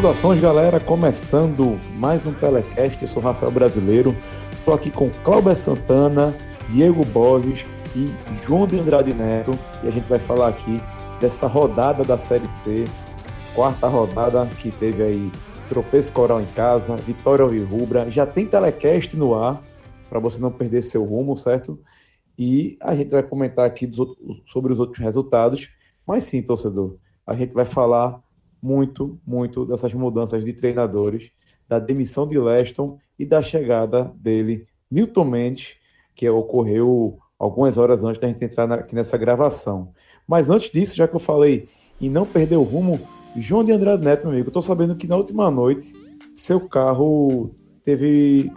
Saudações, galera. Começando mais um telecast. Eu sou Rafael Brasileiro. Estou aqui com Cláudio Santana, Diego Borges e João de Andrade Neto. E a gente vai falar aqui dessa rodada da Série C, quarta rodada que teve aí tropeço coral em casa, vitória Rubra. Já tem telecast no ar para você não perder seu rumo, certo? E a gente vai comentar aqui outros, sobre os outros resultados. Mas sim, torcedor, a gente vai falar muito, muito dessas mudanças de treinadores, da demissão de Leston e da chegada dele, Milton Mendes, que ocorreu algumas horas antes da gente entrar aqui nessa gravação. Mas antes disso, já que eu falei em não perder o rumo, João de Andrade Neto, meu amigo, eu tô sabendo que na última noite seu carro teve.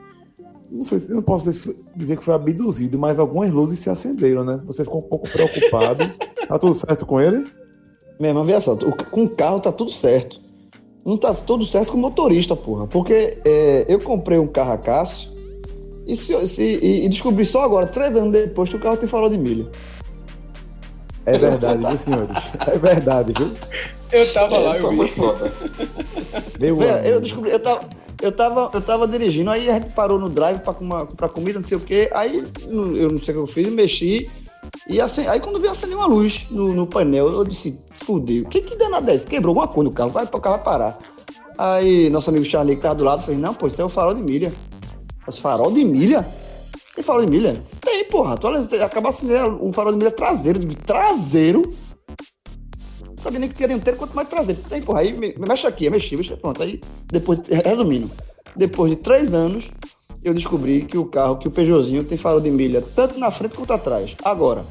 Não sei não posso dizer que foi abduzido, mas algumas luzes se acenderam, né? Você ficou um pouco preocupado. tá tudo certo com ele? Meu irmão, veja só, com o carro tá tudo certo. Não tá tudo certo com o motorista, porra. Porque é, eu comprei um carro a Cássio e, se, se, e, e, descobri só agora, três anos depois, que o carro tem farol de milha. É verdade, viu, senhores? É verdade, viu? Eu tava lá, eu vi. Foda. Meu eu descobri, eu tava, eu tava, eu tava dirigindo, aí a gente parou no drive pra comprar comida, não sei o quê. Aí eu não sei o que eu fiz, mexi. E assim, aí quando veio acender uma luz no, no painel, eu disse, fudeu, o que que danada é isso? Quebrou alguma coisa no carro, vai para o carro parar. Aí nosso amigo Charlie que tava do lado fez, não, pô, isso é o farol de milha. Mas farol de milha? Tem farol de milha? Tem, porra. Tu acaba acendendo um farol de milha traseiro. Traseiro? Não sabia nem que tinha dianteiro, quanto mais traseiro. Tem, porra. Aí mexe aqui, mexi, mexi. Pronto. Aí, depois, resumindo, depois de três anos, eu descobri que o carro, que o Peugeotzinho tem farol de milha tanto na frente quanto atrás. Agora,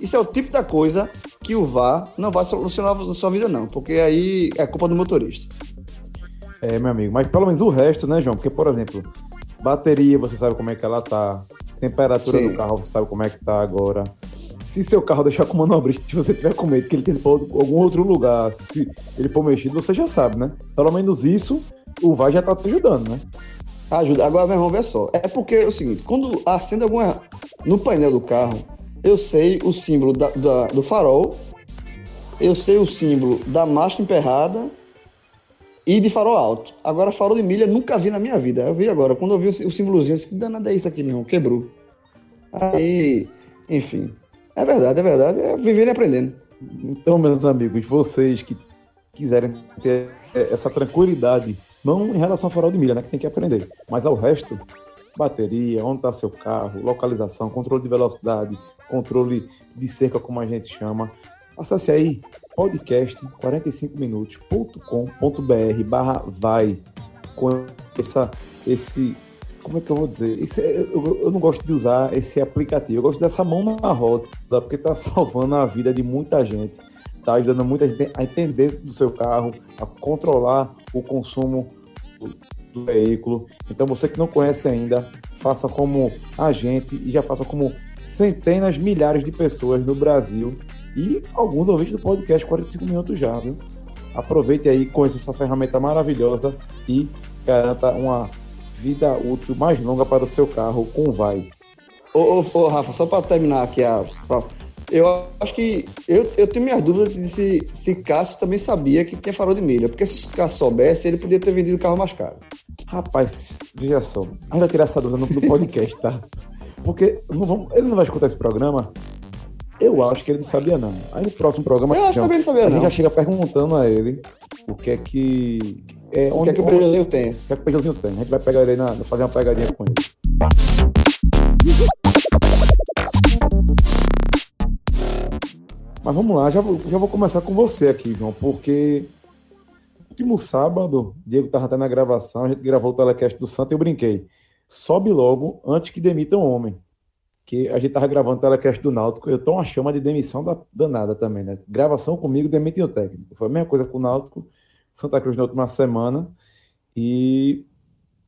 isso é o tipo da coisa que o VAR não vai solucionar na sua vida, não, porque aí é culpa do motorista. É, meu amigo, mas pelo menos o resto, né, João? Porque, por exemplo, bateria, você sabe como é que ela tá, temperatura Sim. do carro, você sabe como é que tá agora. Se seu carro deixar com manobrista, se você tiver com medo que ele tenha algum outro lugar, se ele for mexido, você já sabe, né? Pelo menos isso, o VAR já tá te ajudando, né? Ajuda. Agora, meu irmão, vê só. É porque é o seguinte, quando acende alguma. No painel do carro, eu sei o símbolo da, da, do farol, eu sei o símbolo da marcha emperrada e de farol alto. Agora, farol de milha nunca vi na minha vida. Eu vi agora. Quando eu vi o, símbolozinho, eu disse, que danada é isso aqui, meu? Quebrou. Aí, enfim. É verdade, é verdade. É vivendo e aprendendo. Então, meus amigos, vocês que quiserem ter essa tranquilidade, não em relação ao farol de milha, né, que tem que aprender, mas ao resto, bateria, onde está seu carro, localização, controle de velocidade, controle de cerca, como a gente chama. Acesse aí podcast45minutos.com.br barra vai com essa, esse, como é que eu vou dizer? Esse, eu, eu, não gosto de usar esse aplicativo, eu gosto dessa mão na roda, porque está salvando a vida de muita gente, está ajudando muita gente a entender do seu carro, a controlar o consumo do veículo. Então você que não conhece ainda, faça como a gente e já faça como centenas, milhares de pessoas no Brasil e alguns ouvintes do podcast 45 minutos já, viu? Aproveite aí, conheça essa ferramenta maravilhosa e garanta uma vida útil mais longa para o seu carro com o Vai. Ô, ô, ô Rafa, só para terminar aqui a. Eu acho que. Eu, eu tenho minhas dúvidas de se, se Cássio também sabia que tinha farol de milha. Porque se Cássio soubesse, ele podia ter vendido o carro mais caro. Rapaz, veja só. Ainda tirar essa dúvida no, no podcast, tá? Porque não vamos, ele não vai escutar esse programa. Eu acho que ele não sabia, não. Aí no próximo programa. Eu acho que também não sabia, a não. gente já chega perguntando a ele o que é que. É, o que é que o Peugeotzinho tem? O que é que o Peugeotzinho tem? A gente vai pegar ele aí na, fazer uma pegadinha com ele. Mas vamos lá, já vou, já vou começar com você aqui, João, porque último sábado, Diego estava até na gravação, a gente gravou o telecast do Santo e eu brinquei. Sobe logo antes que demitam um homem. Que a gente estava gravando telecast do Náutico, eu tô uma chama de demissão da, danada também, né? Gravação comigo, demitem o técnico. Foi a mesma coisa com o Náutico, Santa Cruz na última semana. E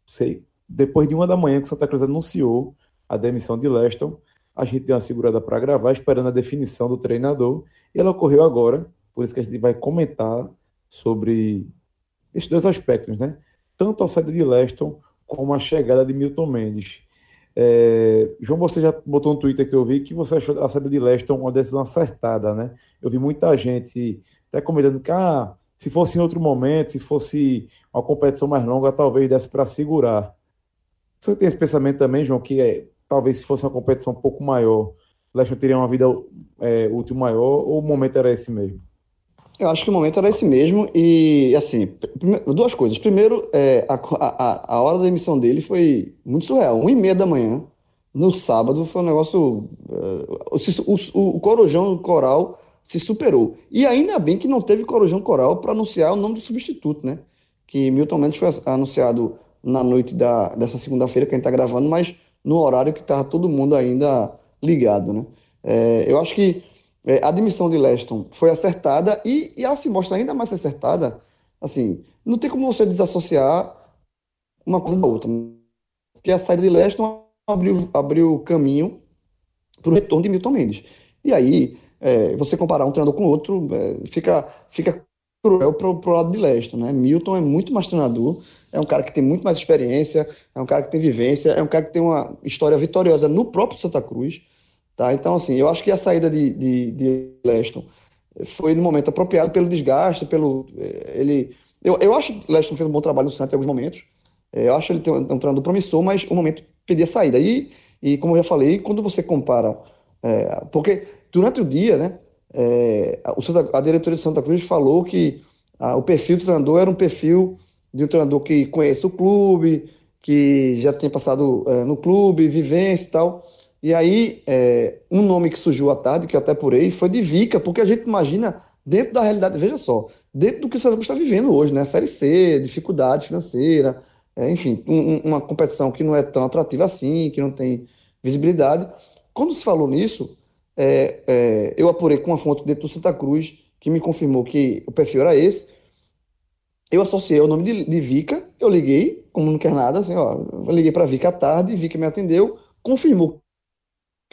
sei, depois de uma da manhã que Santa Cruz anunciou a demissão de Leston, a gente deu uma segurada para gravar, esperando a definição do treinador, e ela ocorreu agora, por isso que a gente vai comentar sobre esses dois aspectos, né? Tanto a saída de Leston como a chegada de Milton Mendes. É, João, você já botou no Twitter que eu vi que você achou a saída de Leston uma decisão acertada, né? Eu vi muita gente até comentando que ah, se fosse em outro momento, se fosse uma competição mais longa, talvez desse para segurar. Você tem esse pensamento também, João, que é, talvez se fosse uma competição um pouco maior, Leston teria uma vida é, útil maior, ou o momento era esse mesmo? Eu acho que o momento era esse mesmo, e assim, duas coisas. Primeiro, é, a, a, a hora da emissão dele foi muito surreal. Uma e meia da manhã, no sábado, foi um negócio. Uh, o, o, o Corujão Coral se superou. E ainda bem que não teve Corujão Coral para anunciar o nome do substituto, né? Que Milton Mendes foi anunciado na noite da, dessa segunda-feira que a gente está gravando, mas no horário que estava todo mundo ainda ligado, né? É, eu acho que é, a admissão de Leston foi acertada e, e ela se mostra ainda mais acertada. Assim, não tem como você desassociar uma coisa da outra. Porque a saída de Leston abriu, abriu caminho para o retorno de Milton Mendes. E aí, é, você comparar um treinador com outro, é, fica, fica cruel para o lado de Leston. Né? Milton é muito mais treinador, é um cara que tem muito mais experiência, é um cara que tem vivência, é um cara que tem uma história vitoriosa no próprio Santa Cruz. Tá? Então, assim, eu acho que a saída de, de, de Leston foi no momento apropriado pelo desgaste, pelo. Eh, ele, eu, eu acho que Leston fez um bom trabalho no Santos em alguns momentos. Eh, eu acho ele tem um, um treinador promissor, mas o momento pedia saída. E, e como eu já falei, quando você compara. É, porque durante o dia, né, é, Santa, a diretoria de Santa Cruz falou que a, o perfil do treinador era um perfil de um treinador que conhece o clube, que já tem passado é, no clube, vivência e tal. E aí, é, um nome que surgiu à tarde, que eu até apurei, foi de Vica, porque a gente imagina dentro da realidade, veja só, dentro do que o Santa está vivendo hoje, né? Série C, dificuldade financeira, é, enfim, um, uma competição que não é tão atrativa assim, que não tem visibilidade. Quando se falou nisso, é, é, eu apurei com uma fonte dentro do Santa Cruz, que me confirmou que o perfil era esse. Eu associei o nome de, de Vica, eu liguei, como não quer nada, assim, ó, eu liguei para Vica à tarde, Vica me atendeu, confirmou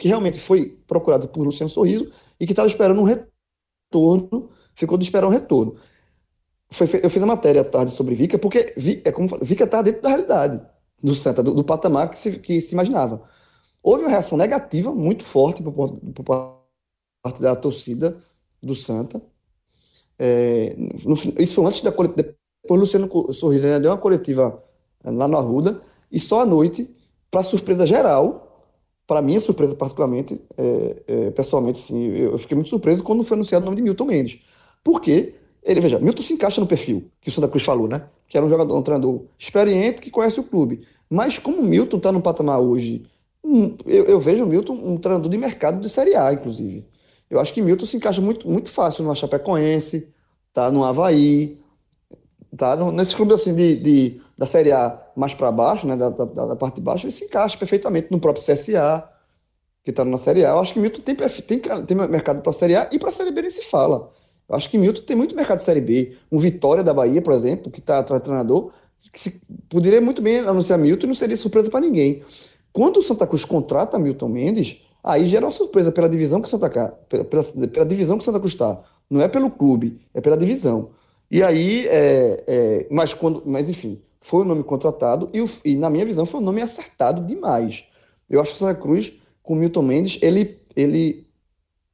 que realmente foi procurado por Luciano Sorriso e que estava esperando um retorno, ficou de esperar um retorno. Foi, eu fiz a matéria à tarde sobre Vica, porque é como está dentro da realidade do Santa, do, do patamar que se, que se, imaginava. Houve uma reação negativa muito forte por, por parte da torcida do Santa. É, no, isso foi antes da coletiva. Depois Luciano Sorriso ainda deu uma coletiva lá no Arruda, e só à noite, para surpresa geral, para minha surpresa, particularmente, é, é, pessoalmente, assim, eu fiquei muito surpreso quando foi anunciado o nome de Milton Mendes. Por quê? Ele, veja, Milton se encaixa no perfil que o Santa Cruz falou, né? Que era um jogador, um treinador experiente que conhece o clube. Mas como o Milton está no patamar hoje, um, eu, eu, vejo o Milton um treinador de mercado de Série A, inclusive. Eu acho que Milton se encaixa muito, muito fácil no Chapecoense, tá no Havaí, tá nesses clubes assim de, de da Série A mais para baixo, né, da, da, da, parte de baixo, ele se encaixa perfeitamente no próprio CSA, que está na Série A. Eu acho que Milton tem, tem, tem mercado para a Série A e para a Série B nem se fala. Eu acho que Milton tem muito mercado de Série B. Um Vitória da Bahia, por exemplo, que está atrás do treinador, que se, poderia muito bem anunciar Milton e não seria surpresa para ninguém. Quando o Santa Cruz contrata Milton Mendes, aí gera uma surpresa pela divisão que o Santa, pela, pela, pela divisão que o Santa Cruz está. Não é pelo clube, é pela divisão. E aí, é, é, mas, quando, mas enfim, foi o nome contratado e, o, e, na minha visão, foi um nome acertado demais. Eu acho que o Santa Cruz, com o Milton Mendes, ele, ele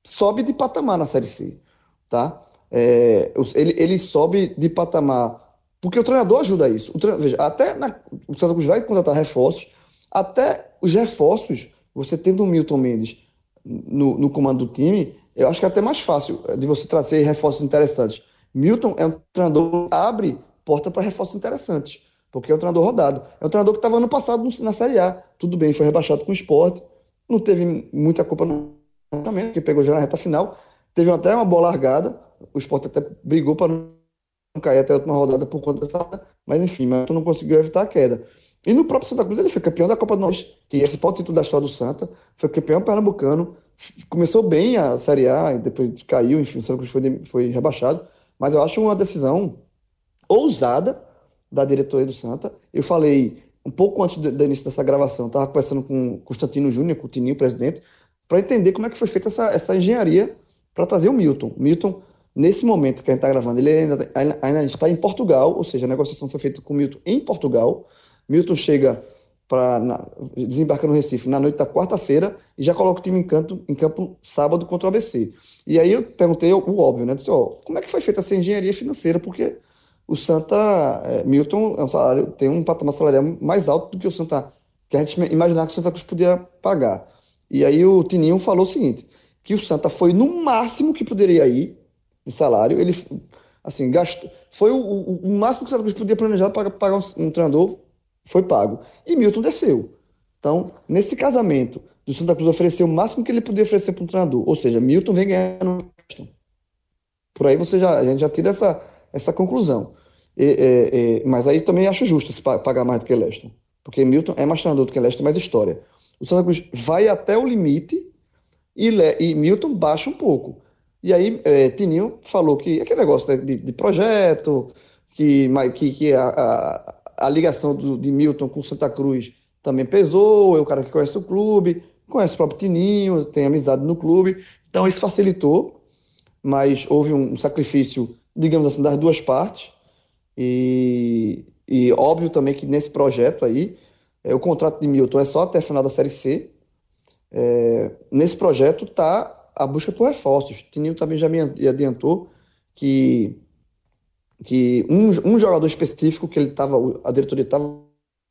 sobe de patamar na Série C, tá? É, ele, ele sobe de patamar porque o treinador ajuda isso. O treinador, veja, até na, o Santa Cruz vai contratar reforços, até os reforços, você tendo o Milton Mendes no, no comando do time, eu acho que é até mais fácil de você trazer reforços interessantes. Milton é um treinador que abre porta para reforços interessantes porque é um treinador rodado. É um treinador que estava ano passado na Série A. Tudo bem, foi rebaixado com o esporte, não teve muita culpa no também, porque pegou já na reta final. Teve até uma boa largada, o esporte até brigou para não cair até a última rodada por conta dessa, mas enfim, mas não conseguiu evitar a queda. E no próprio Santa Cruz ele foi campeão da Copa do Norte, que esse pode título da história do Santa, foi campeão pernambucano, começou bem a Série A, depois caiu, enfim, o Santa Cruz foi, foi rebaixado, mas eu acho uma decisão ousada, da diretoria do Santa. Eu falei um pouco antes do, início dessa gravação, estava conversando com o Constantino Júnior, com o Tininho, presidente, para entender como é que foi feita essa, essa engenharia para trazer o Milton. Milton Nesse momento que a gente está gravando, ele ainda, ainda está em Portugal, ou seja, a negociação foi feita com o Milton em Portugal. Milton chega para desembarcar no Recife na noite da quarta-feira e já coloca o time em campo, em campo sábado contra o ABC. E aí eu perguntei o óbvio, né? Disse, ó, como é que foi feita essa engenharia financeira? Porque o Santa é, Milton é um salário, tem um patamar salarial mais alto do que o Santa que a gente imaginava que o Santa Cruz podia pagar. E aí o Tininho falou o seguinte, que o Santa foi no máximo que poderia ir de salário, ele assim, gastou, foi o, o, o máximo que o Santa Cruz podia planejar para pagar um, um treinador foi pago. E Milton desceu. Então, nesse casamento, o Santa Cruz ofereceu o máximo que ele podia oferecer para um treinador. Ou seja, Milton vem ganhando. Por aí você já, a gente já tira essa, essa conclusão. E, mas aí também acho justo se pagar mais do que Leston. Porque Milton é mais treinador do que Leston, mais história. O Santa Cruz vai até o limite e, Le, e Milton baixa um pouco. E aí é, Tininho falou que aquele negócio de, de projeto, que, que, que a a ligação do, de Milton com Santa Cruz também pesou, é o cara que conhece o clube, conhece o próprio Tininho, tem amizade no clube, então isso facilitou, mas houve um sacrifício, digamos assim, das duas partes, e, e óbvio também que nesse projeto aí, é, o contrato de Milton é só até final da Série C, é, nesse projeto está a busca por reforços, Tininho também já me adiantou que que um, um jogador específico que ele tava, a diretoria estava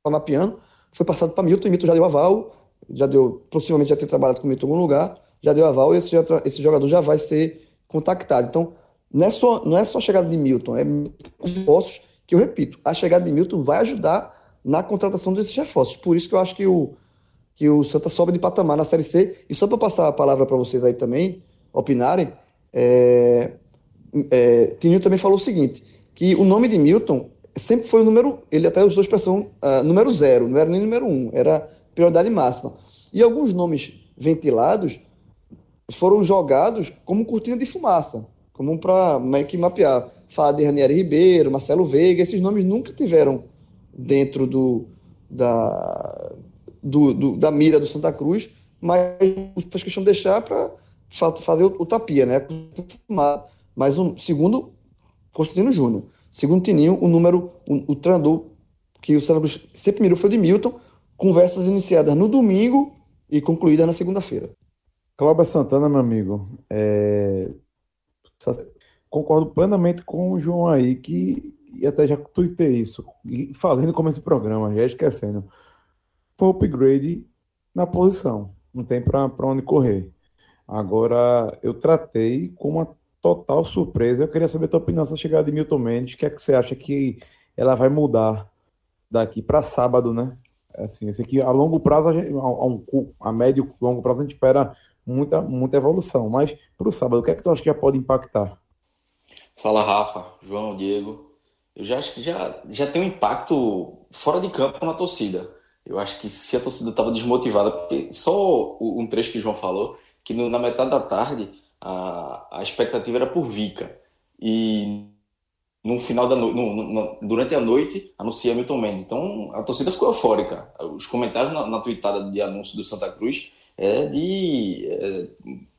mapeando foi passado para Milton, e Milton já deu aval, já deu, possivelmente já tem trabalhado com Milton em algum lugar, já deu aval e esse, esse jogador já vai ser contactado. Então, não é só, não é só a chegada de Milton, é reforços que eu repito, a chegada de Milton vai ajudar na contratação desses reforços. Por isso que eu acho que o, que o Santa sobe de patamar na Série C. E só para passar a palavra para vocês aí também, opinarem, é, é, Tininho também falou o seguinte: que o nome de Milton sempre foi o número, ele até usou a expressão uh, número zero, não era nem número um, era prioridade máxima. E alguns nomes ventilados foram jogados como cortina de fumaça, como para meio que mapear. Fala de Ranieri Ribeiro, Marcelo Veiga, esses nomes nunca tiveram dentro do, da, do, do, da mira do Santa Cruz, mas faz questão de deixar para fazer o, o tapia, né? Mas um, segundo Constantino Júnior. Segundo Tininho, o número, o, o treinador que o Santa Cruz sempre mirou foi de Milton, conversas iniciadas no domingo e concluídas na segunda-feira. Cláudio Santana, meu amigo, é... concordo plenamente com o João aí, que e até já tuitei isso, e falei no começo do programa, já esquecendo. Foi upgrade na posição, não tem para onde correr. Agora, eu tratei com uma total surpresa. Eu queria saber a tua opinião sobre a chegada de Milton Mendes. O que é que você acha que ela vai mudar daqui para sábado, né? Assim, esse aqui a longo prazo, a, a, a médio longo prazo, a gente espera muita, muita evolução. Mas para o sábado, o que é que tu acha que já pode impactar? Fala, Rafa, João, Diego. Eu já acho que já, já tem um impacto fora de campo na torcida. Eu acho que se a torcida estava desmotivada, porque só um trecho que o João falou, que no, na metade da tarde a, a expectativa era por Vica. E no final da no, durante a noite anuncia Milton Mendes. Então a torcida ficou eufórica. Os comentários na, na tweetada de anúncio do Santa Cruz é de é,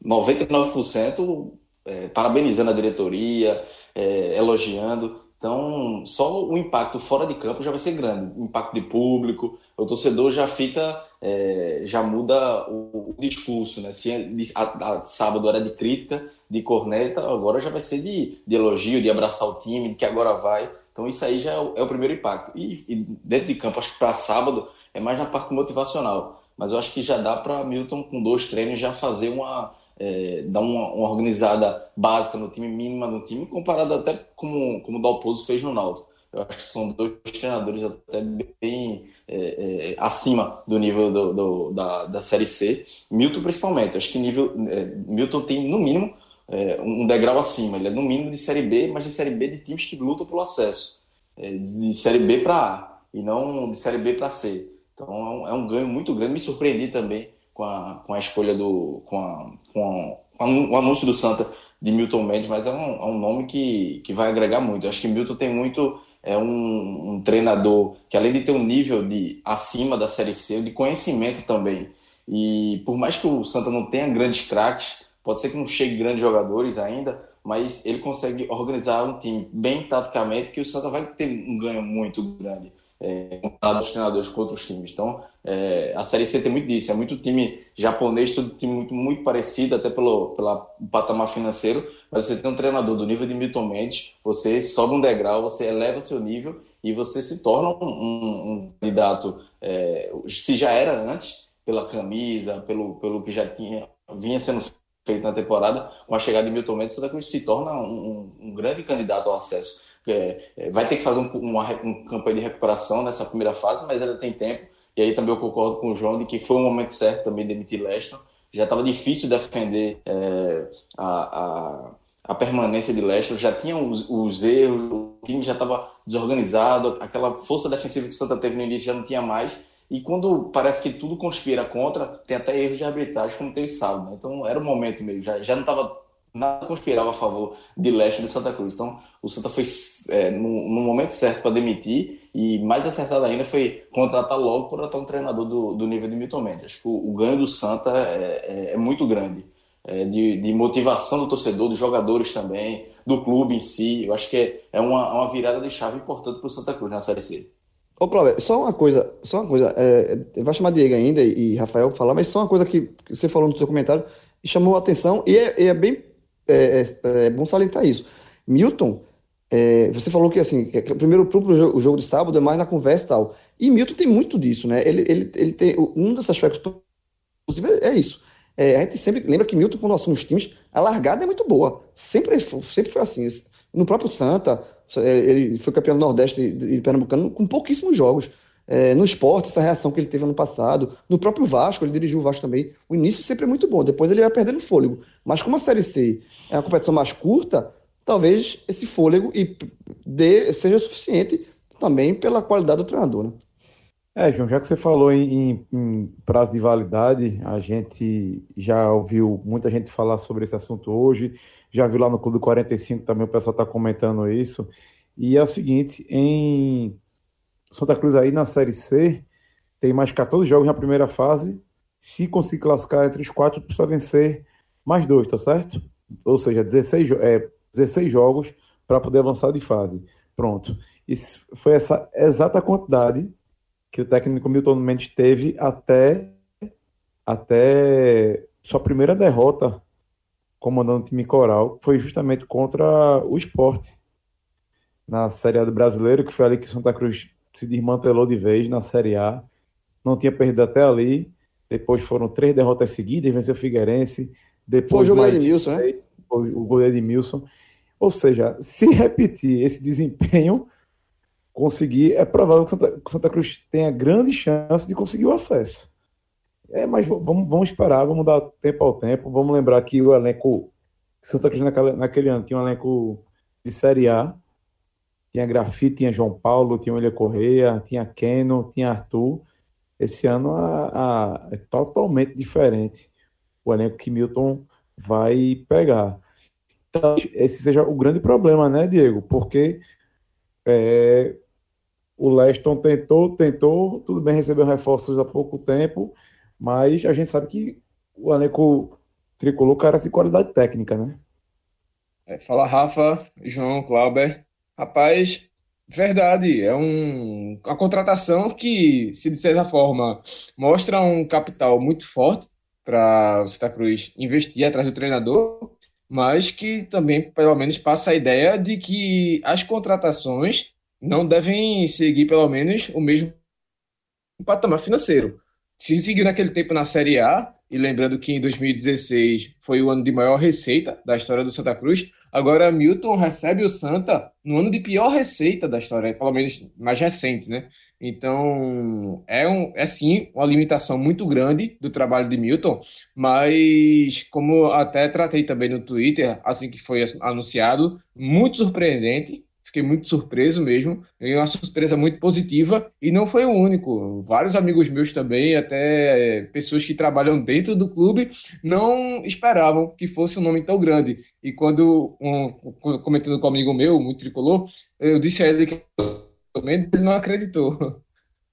99% é, parabenizando a diretoria, é, elogiando. Então, só o impacto fora de campo já vai ser grande. impacto de público, o torcedor já fica, é, já muda o, o, discurso, né? Se a, a, sábado era de crítica, de corneta, agora já vai ser de, de elogio, de abraçar o time, de que agora vai. Então, isso aí já é o, é o primeiro impacto. E, e, dentro de campo, acho que para sábado é mais na parte motivacional. Mas eu acho que já dá para Milton, com dois treinos, já fazer uma é, dar uma, uma, organizada básica no time, mínima no time, comparado até como, como o Dalpozo fez no Náutico. Eu acho que são dois treinadores até bem é, é, acima do nível do, do, da, da Série C. Milton, principalmente. Acho que nível é, Milton tem, no mínimo, é, um degrau acima. Ele é, no mínimo, de Série B, mas de Série B de times que lutam pelo acesso. É, de Série B para A e não de Série B para C. Então é um, é um ganho muito grande. Me surpreendi também com a, com a escolha do. com, a, com a, o anúncio do Santa de Milton Mendes, mas é um, é um nome que, que vai agregar muito. Eu acho que Milton tem muito. É um, um, treinador que, além de ter um nível de acima da Série C, de conhecimento também. E por mais que o Santa não tenha grandes craques, pode ser que não chegue grandes jogadores ainda, mas ele consegue organizar um time bem taticamente que o Santa vai ter um ganho muito grande é, comparado aos treinadores com outros times. Então, é, a Série C tem muito disso, é muito time japonês, tudo time muito, muito parecido, até pelo, pelo patamar financeiro, mas você tem um treinador do nível de Milton Mendes, você sobe um degrau, você eleva seu nível e você se torna um, um, um candidato, é, se já era antes, pela camisa, pelo, pelo que já tinha vinha sendo feito na temporada, com a chegada de Milton Mendes, Cruz se torna um, um grande candidato ao acesso. É, é, vai ter que fazer um, uma, uma campanha de recuperação nessa primeira fase, mas ainda tem tempo. E aí também eu concordo com o João de que foi um momento certo também de demitir Leston. Já estava difícil defender é, a, a, a, permanência de Leston, já tinha os, os erros, o time já estava desorganizado, aquela força defensiva que o Santa teve no início já não tinha mais. E quando parece que tudo conspira contra, tem até erros de arbitragem, como teve sábado. Né? Então era o momento mesmo, já, já não estava nada conspirava a favor de Leste do Santa Cruz. Então, o Santa foi é, no, no, momento certo para demitir e mais acertado ainda foi contratar logo, contratar um treinador do, do nível de Milton Mendes. Acho que o, o ganho do Santa é, é, é muito grande, é, de, de, motivação do torcedor, dos jogadores também, do clube em si. Eu acho que é, é uma, uma virada de chave importante para o Santa Cruz na Série C. Ô, Cláudio, só uma coisa, só uma coisa, é, vai chamar Diego ainda e, e Rafael para falar, mas só uma coisa que você falou no seu comentário chamou a atenção, e é, é bem é, é, é bom salientar isso. Milton, é, você falou que assim, que primeiro pro o jogo de sábado é mais na conversa e tal. E Milton tem muito disso, né? Ele, ele, ele tem um dos aspectos inclusive é isso. É, a gente sempre lembra que Milton, quando assume os times, a largada é muito boa. Sempre, sempre foi assim. No próprio Santa, é, ele foi campeão do Nordeste e Pernambucano com pouquíssimos jogos. É, no esporte, essa reação que ele teve ano passado. No próprio Vasco, ele dirigiu o Vasco também. O início sempre é muito bom, depois ele vai perdendo fôlego. Mas como a Série C é uma competição mais curta, talvez esse fôlego e dê, seja suficiente também pela qualidade do treinador. Né? É, João, já que você falou em, em, prazo de validade, a gente já ouviu muita gente falar sobre esse assunto hoje, já viu lá no Clube 45 também o pessoal está comentando isso. E é o seguinte, em Santa Cruz aí na Série C tem mais 14 jogos na primeira fase. Se conseguir classificar entre os quatro, precisa vencer mais dois, tá certo? Ou seja, 16, é, 16 jogos para poder avançar de fase. Pronto. Isso foi essa exata quantidade que o técnico Milton Mendes teve até, até sua primeira derrota comandando o time coral, foi justamente contra o esporte na Série A do Brasileiro, que foi ali que Santa Cruz se desmantelou de vez na Série A. Não tinha perdido até ali. Depois foram três derrotas seguidas, venceu o Figueirense. Depois Foi o goleiro Edmilson, né? O goleiro Edmilson. Ou seja, se repetir esse desempenho, conseguir, é provável que Santa, que Santa Cruz tenha grande chance de conseguir o acesso. É, mas vamos, vamos esperar, vamos dar tempo ao tempo. Vamos lembrar que o elenco. Santa Cruz naquele, naquele ano tinha um elenco de Série A tinha Grafite, tinha João Paulo, tinha William Correia, tinha Keno, tinha Arthur. Esse ano a, a, é totalmente diferente o elenco que Milton vai pegar. Então, esse seja o grande problema, né, Diego? Porque é, o Leston tentou, tentou, tudo bem, recebeu reforços há pouco tempo, mas a gente sabe que o elenco tricolor carece de qualidade técnica, né? É, fala Rafa, João, Clauber. Rapaz, verdade. É um, uma contratação que, se de certa forma, mostra um capital muito forte para o Santa Cruz investir atrás do treinador, mas que também, pelo menos, passa a ideia de que as contratações não devem seguir, pelo menos, o mesmo patamar financeiro. Se seguir naquele tempo na Série A, e lembrando que em 2016 foi o ano de maior receita da história do Santa Cruz, agora Milton recebe o Santa no ano de pior receita da história, pelo menos mais recente, né? Então, é, um, é sim uma limitação muito grande do trabalho de Milton, mas como até tratei também no Twitter, assim que foi anunciado, muito surpreendente Fiquei muito surpreso mesmo. É uma surpresa muito positiva e não foi o único. Vários amigos meus também, até pessoas que trabalham dentro do clube, não esperavam que fosse um nome tão grande. E quando, um, comentando com um amigo meu, muito tricolor, eu disse a ele que ele não acreditou.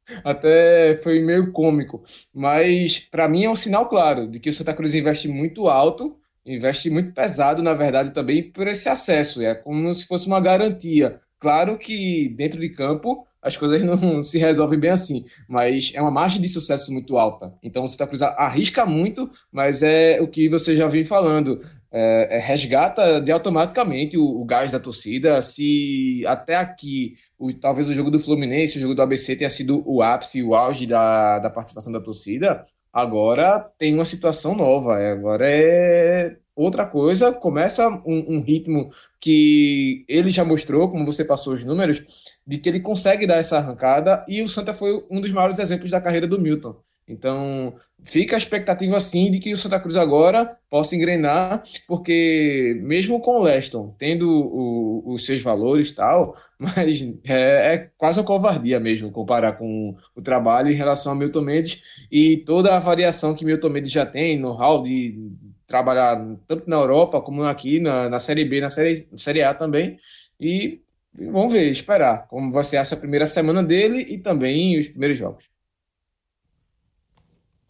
Até foi meio cômico. Mas para mim é um sinal claro de que o Santa Cruz investe muito alto investe muito pesado, na verdade, também por esse acesso. É como se fosse uma garantia. Claro que dentro de campo as coisas não se resolvem bem assim, mas é uma margem de sucesso muito alta. Então o Santa Cruz arrisca muito, mas é o que você já vem falando. É, é, resgata de automaticamente o, o, gás da torcida. Se até aqui, o, talvez o jogo do Fluminense, o jogo do ABC tenha sido o ápice, o auge da, da participação da torcida, agora tem uma situação nova. É, agora é outra coisa, começa um, um, ritmo que ele já mostrou, como você passou os números, de que ele consegue dar essa arrancada, e o Santa foi um dos maiores exemplos da carreira do Milton. Então, fica a expectativa sim de que o Santa Cruz agora possa engrenar, porque mesmo com o Leston tendo o, os seus valores tal, mas é, é, quase uma covardia mesmo comparar com o trabalho em relação a Milton Mendes e toda a variação que Milton Mendes já tem no hall de trabalhar tanto na Europa como aqui na, na Série B, na série, série A também. E vamos ver, esperar como vai ser essa primeira semana dele e também os primeiros jogos.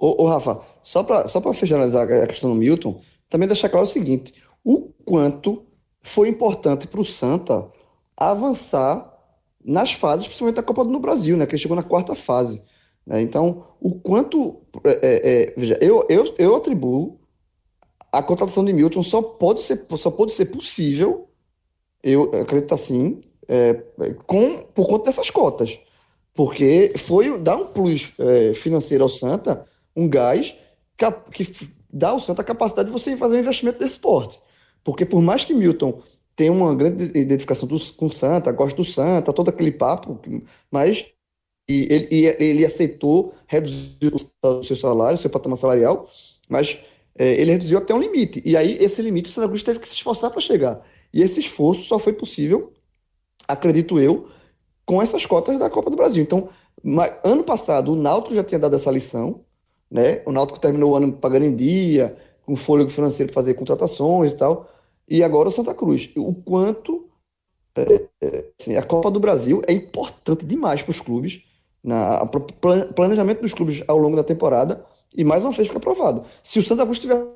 Ô, ô Rafa, só para só fechar a questão do Milton, também deixar claro o seguinte: o quanto foi importante para o Santa avançar nas fases, principalmente da Copa do Brasil, né? Que ele chegou na quarta fase. Né? Então, o quanto. É, é, é veja, eu, eu, eu atribuo a contratação de Milton só pode ser, só pode ser possível, eu acredito assim, é, com, por conta dessas cotas. Porque foi dar um plus é, financeiro ao Santa, um gás que, dá ao Santa a capacidade de você fazer um investimento desse esporte. Porque por mais que Milton tenha uma grande identificação do, com o Santa, gosta do Santa, todo aquele papo, mas e ele, ele aceitou reduzir o seu salário, seu patamar salarial, mas é, ele reduziu até um limite. E aí, esse limite, o Santa Cruz teve que se esforçar para chegar. E esse esforço só foi possível, acredito eu, com essas cotas da Copa do Brasil. Então, ano passado, o Náutico já tinha dado essa lição, né? O Náutico terminou o ano pagando em dia, com fôlego financeiro para fazer contratações e tal. E agora o Santa Cruz. O quanto é, é, assim, a Copa do Brasil é importante demais para os clubes, na planejamento dos clubes ao longo da temporada e mais uma vez fica aprovado. Se o Santa Cruz tivesse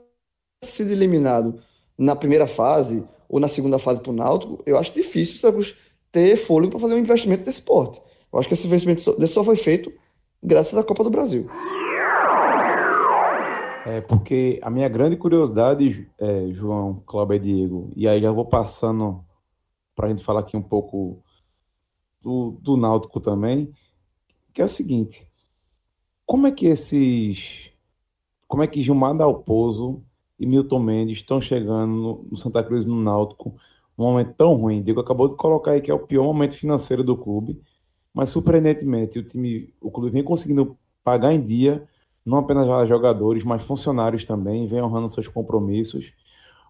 sido eliminado na primeira fase ou na segunda fase para o Náutico, eu acho difícil o Santa Cruz ter fôlego para fazer um investimento desse porte. Eu acho que esse investimento só, só foi feito graças à Copa do Brasil. É porque a minha grande curiosidade, é, João, Cláudio e Diego, e aí já vou passando para a gente falar aqui um pouco do, do Náutico também, que é o seguinte: como é que esses como é que Gilmar Dalpozo e Milton Mendes estão chegando no, no Santa Cruz no Náutico num momento tão ruim. Diego acabou de colocar aí que é o pior momento financeiro do clube, mas surpreendentemente o time, o clube vem conseguindo pagar em dia, não apenas jogadores, mas funcionários também, vem honrando seus compromissos.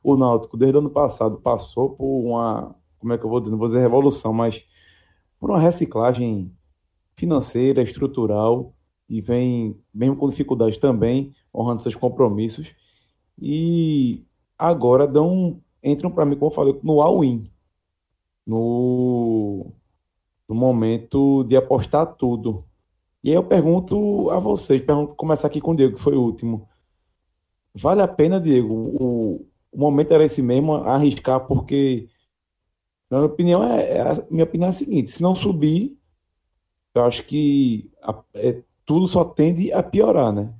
O Náutico desde o ano passado passou por uma, como é que eu vou dizer, não vou dizer revolução, mas por uma reciclagem financeira, estrutural e vem, mesmo com dificuldades também, honrando seus compromissos. E agora dão, entram para mim, como eu falei, no all-in. No, no momento de apostar tudo. E aí eu pergunto a vocês, pergunto, começar aqui com o Diego, que foi o último. Vale a pena, Diego? O, o momento era esse mesmo, arriscar, porque, na minha opinião, é, é, minha opinião é a seguinte: se não subir, eu acho que a, é, tudo só tende a piorar, né?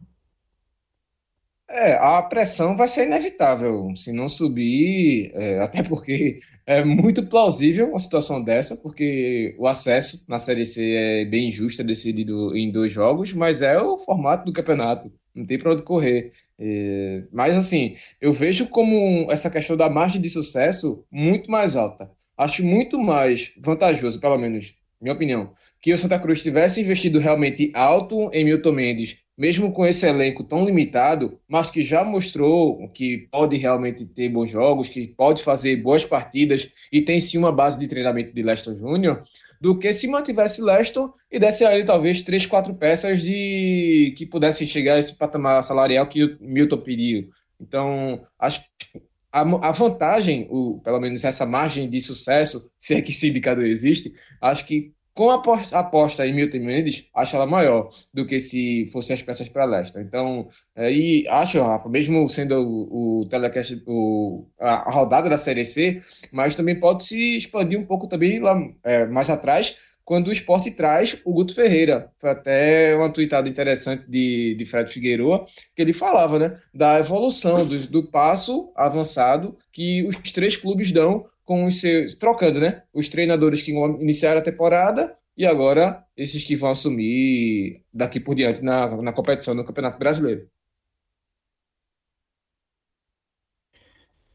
É, a pressão vai ser inevitável se não subir, é, até porque é muito plausível uma situação dessa, porque o acesso na Série C é bem justo, é decidido em dois jogos, mas é o formato do campeonato, não tem para onde correr. É, mas assim, eu vejo como essa questão da margem de sucesso muito mais alta. Acho muito mais vantajoso, pelo menos minha opinião, que o Santa Cruz tivesse investido realmente alto em Milton Mendes mesmo com esse elenco tão limitado, mas que já mostrou que pode realmente ter bons jogos, que pode fazer boas partidas e tem sim uma base de treinamento de Leston Júnior, do que se mantivesse Leston e desse a ele talvez três, quatro peças de que pudessem chegar a esse patamar salarial que o Milton pediu. Então, acho que a, vantagem, o, pelo menos essa margem de sucesso, se é que esse indicador existe, acho que com a aposta em Milton Mendes, acho ela maior do que se fossem as peças para Leicester. Então, é, acho, Rafa, mesmo sendo o, o telecast, o, a, rodada da Série C, mas também pode se expandir um pouco também lá é, mais atrás, quando o esporte traz o Guto Ferreira. Foi até uma tweetada interessante de, de Fred Figueiredo, que ele falava né, da evolução do, do passo avançado que os três clubes dão com os seus. trocando, né? Os treinadores que iniciaram a temporada e agora esses que vão assumir daqui por diante na, na competição no Campeonato Brasileiro.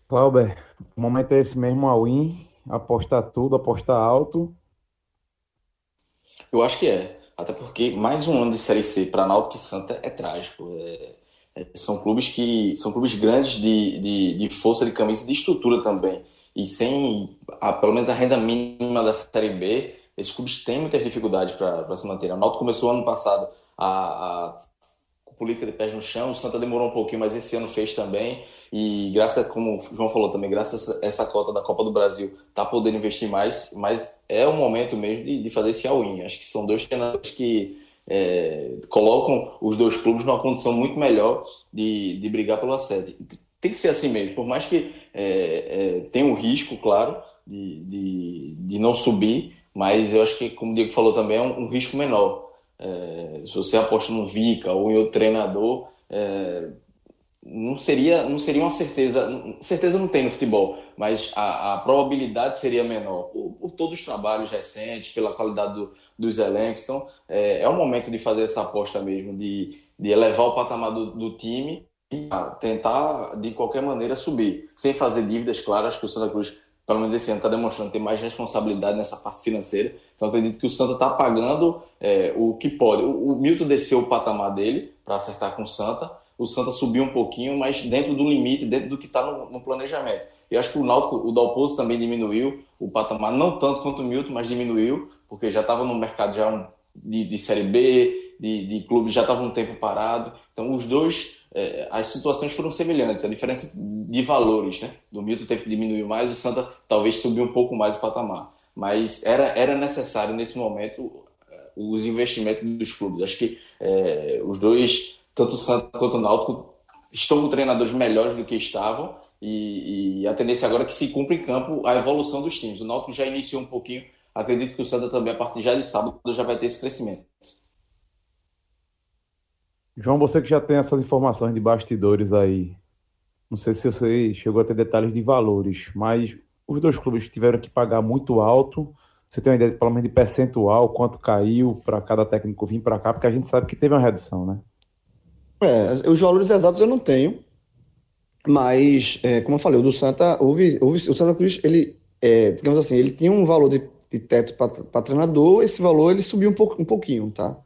Clauber, o momento é esse mesmo, a win, apostar tudo, apostar alto. Eu acho que é. Até porque mais um ano de Série C para Náutico e Santa é trágico. É, é, são clubes que são clubes grandes de, de, de força de camisa e de estrutura também e sem a, pelo menos a renda mínima da Série B, esses clubes têm muitas dificuldades para se manter. O Náutico começou ano passado a, a política de pés no chão, o Santa demorou um pouquinho, mas esse ano fez também. E graças, como o João falou também, graças a essa cota da Copa do Brasil, tá podendo investir mais, mas é o momento mesmo de, de fazer esse all-in. Acho que são dois treinadores que é, colocam os dois clubes numa condição muito melhor de, de brigar pelo acesso tem que ser assim mesmo, por mais que é, é, tenha um risco, claro, de, de, de, não subir, mas eu acho que, como o Diego falou também, é um, um risco menor. É, se você aposta no Vica ou em outro treinador, é, não seria, não seria uma certeza, certeza não tem no futebol, mas a, a probabilidade seria menor por, por, todos os trabalhos recentes, pela qualidade do, dos elencos. Então, é, é o momento de fazer essa aposta mesmo, de, de elevar o patamar do, do time tentar de qualquer maneira subir, sem fazer dívidas, claro, acho que o Santa Cruz, pelo menos esse ano, está demonstrando ter mais responsabilidade nessa parte financeira, então acredito que o Santa está pagando é, o que pode. O, o, Milton desceu o patamar dele para acertar com o Santa, o Santa subiu um pouquinho, mas dentro do limite, dentro do que está no, no, planejamento. E acho que o Náutico, o Dalpozo também diminuiu o patamar, não tanto quanto o Milton, mas diminuiu, porque já estava no mercado já um, de, de Série B, de, de clubes, já estava um tempo parado. Então os dois é, as situações foram semelhantes, a diferença de valores, né? Do Milton teve que diminuir mais, o Santa talvez subiu um pouco mais o patamar. Mas era, era necessário nesse momento é, os investimentos dos clubes. Acho que é, os dois, tanto o Santa quanto o Náutico, estão com treinadores melhores do que estavam e, e, a tendência agora é que se cumpra em campo a evolução dos times. O Náutico já iniciou um pouquinho, acredito que o Santa também, a partir já de sábado, já vai ter esse crescimento. João, você que já tem essas informações de bastidores aí, não sei se você chegou a ter detalhes de valores, mas os dois clubes tiveram que pagar muito alto. Você tem uma ideia, pelo menos, de percentual, quanto caiu para cada técnico vir para cá, porque a gente sabe que teve uma redução, né? É, os valores exatos eu não tenho, mas, é, como eu falei, o do Santa, houve, houve o Santa Cruz, ele, é, digamos assim, ele tinha um valor de, de teto para treinador, esse valor ele subiu um, um pouquinho, tá?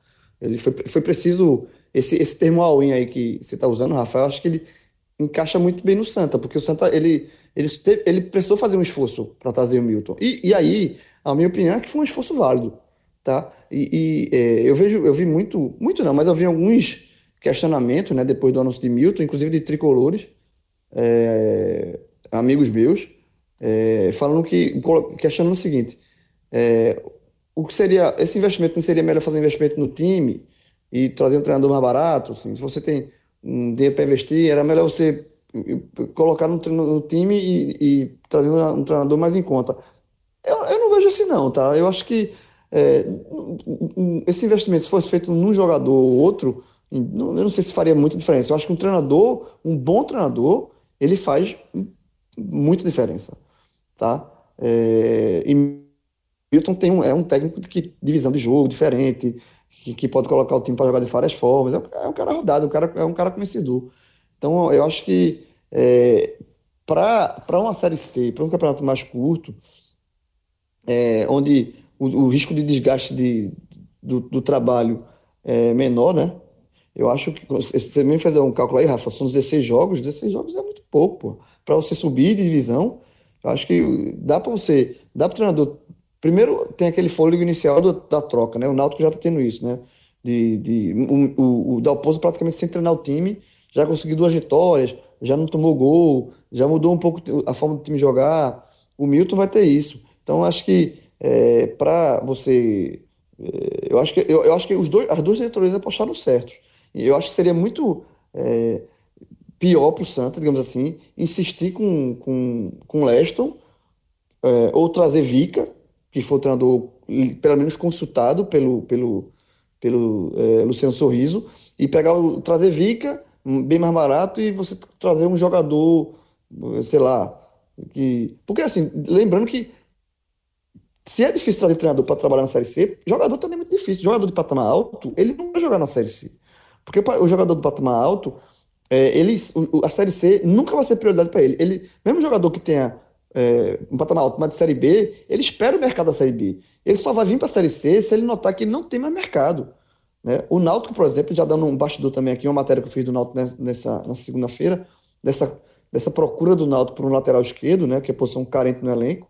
Ele foi, foi preciso esse, esse termo all-in aí que você está usando, Rafael, acho que ele encaixa muito bem no Santa, porque o Santa ele, ele, teve, ele precisou fazer um esforço para trazer o Milton. E, e aí, a minha opinião é que foi um esforço válido. Tá? E, e é, eu vejo, eu vi muito, muito não, mas eu vi alguns questionamentos né, depois do anúncio de Milton, inclusive de tricolores, é, amigos meus, é, falando que, questionando o seguinte: é, o que seria, esse investimento não seria melhor fazer investimento no time? E trazer um treinador mais barato. Assim, se você tem um dinheiro para investir, era melhor você colocar no, no time e, e, trazer um treinador mais em conta. Eu, eu não vejo assim não, tá? Eu acho que é, esse investimento, se fosse feito num jogador ou outro, eu não sei se faria muita diferença. Eu acho que um treinador, um bom treinador, ele faz muita diferença, tá? É, e Milton tem um, é um técnico que divisão de jogo diferente, que, que pode colocar o time para jogar de várias formas. É, é um cara rodado, um cara, é um cara conhecedor. Então, eu acho que é, para uma Série C, para um campeonato mais curto, é, onde o, o, risco de desgaste de, do, do, trabalho é menor, né? Eu acho que você também fazer um cálculo aí, Rafa, são 16 jogos, 16 jogos é muito pouco, Para você subir de divisão, eu acho que dá para você, dá para o treinador Primeiro, tem aquele fôlego inicial do, da troca, né? O Náutico já está tendo isso, né? De, de, o, o, o Dalpozo praticamente sem treinar o time, já conseguiu duas vitórias, já não tomou gol, já mudou um pouco a forma do time jogar. O Milton vai ter isso. Então, acho que é, para você É, eu acho que, eu, eu, acho que os dois, as duas diretorias apostaram certo. E eu acho que seria muito é, pior para o Santa, digamos assim, insistir com, com, com Leston é, ou trazer Vica, que foi o treinador pelo menos consultado pelo, pelo, pelo é, Luciano Sorriso, e pegar o, trazer Vica, bem mais barato, e você trazer um jogador, sei lá, que. Porque assim, lembrando que se é difícil trazer treinador para trabalhar na Série C, jogador também é muito difícil. Jogador de patamar alto, ele não vai jogar na Série C. Porque o jogador de patamar alto, é, ele, a Série C nunca vai ser prioridade para ele. ele. Mesmo jogador que tenha é, um patamar alto, mas de Série B, ele espera o mercado da Série B. Ele só vai vir para a Série C se ele notar que não tem mais mercado. Né? O Náutico, por exemplo, já dando um bastidor também aqui, uma matéria que eu fiz do Náutico nessa, nessa, nessa segunda-feira, dessa, dessa procura do Náutico por um lateral esquerdo, né, que é posição carente no elenco.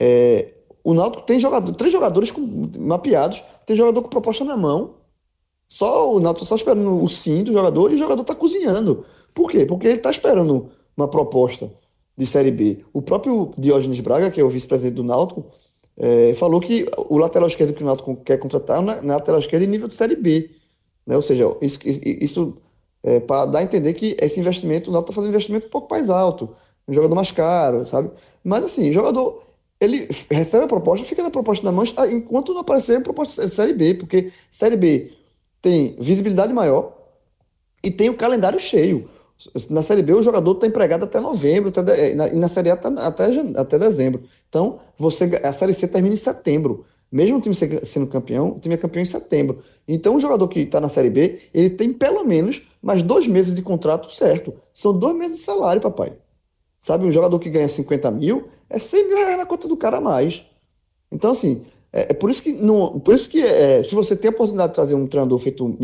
É, o Náutico tem jogador, três jogadores com, mapeados, tem jogador com proposta na mão. Só o Náutico só esperando o sim do jogador e o jogador está cozinhando. Por quê? Porque ele está esperando uma proposta de Série B. O próprio Diógenes Braga, que é o vice-presidente do Náutico, é, falou que o lateral esquerdo que o Náutico quer contratar é na, na lateral esquerda em nível de Série B. Né? Ou seja, isso, isso é, para dar a entender que esse investimento, o Náutico está fazendo um investimento um pouco mais alto, um jogador mais caro, sabe? Mas assim, jogador ele recebe a proposta, fica na proposta mão, ah, enquanto não aparecer a proposta de Série B, porque Série B tem visibilidade maior e tem o calendário cheio. Na Série B, o jogador está empregado até novembro, até, e na, Série A até, até, até dezembro. Então, você, a Série C termina em setembro. Mesmo o time sendo campeão, o time é campeão em setembro. Então, o jogador que está na Série B, ele tem pelo menos mais dois meses de contrato certo. São dois meses de salário, papai. Sabe, um jogador que ganha 50 mil, é 100 mil reais na conta do cara a mais. Então, assim, é, é por isso que, não, por isso que é, se você tem a oportunidade de trazer um treinador feito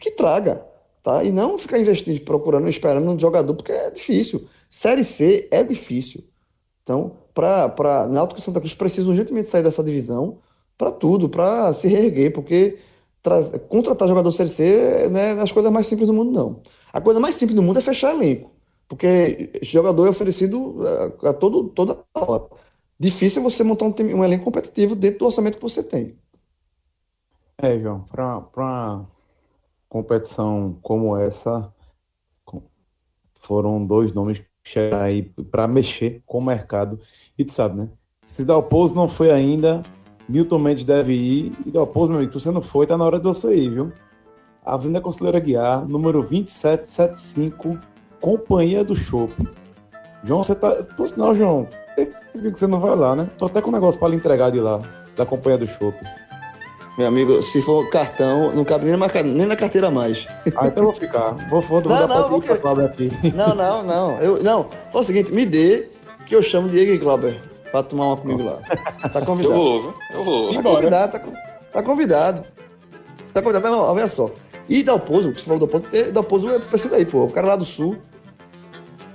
que traga, tá? E não ficar investindo, procurando, esperando um jogador, porque é difícil. Série C é difícil. Então, para Náutico e Santa Cruz precisa urgentemente sair dessa divisão para tudo, para se reerguer, porque contratar jogador Série C não é das coisas mais simples do mundo, não. A coisa mais simples do mundo é fechar elenco. Porque jogador é oferecido a, a todo, toda hora. Difícil é você montar um, um elenco competitivo dentro do orçamento que você tem. É, João, para competição como essa, foram dois nomes que chegaram aí para mexer com o mercado. E tu sabe, né? Se Dalpozo não foi ainda, Milton Mendes deve ir. E Dalpozo, meu amigo, se você não foi, tá na hora de você ir, viu? Avenida Conselheira Guiar, número 2775 Companhia do Chopp. João, você tá. Por sinal, João, que você não vai lá, né? Tô até com um negócio para lhe entregar de lá, da Companhia do Chopp. Meu amigo, se for cartão, não cabe nem na, nem na carteira mais. Ah, então eu vou ficar. Vou, vou, não, não, vou que... aqui. Não, não, não. Eu, não, faz o seguinte, me dê que eu chamo Diego e Glauber pra tomar uma comigo lá. Tá convidado. Eu vou, eu vou. Tá convidado, tá, tá convidado. Tá convidado, mas olha só. E Dalpozo, você falou do Dalpozo, Dalpozo precisa ir, pô. O cara lá do sul,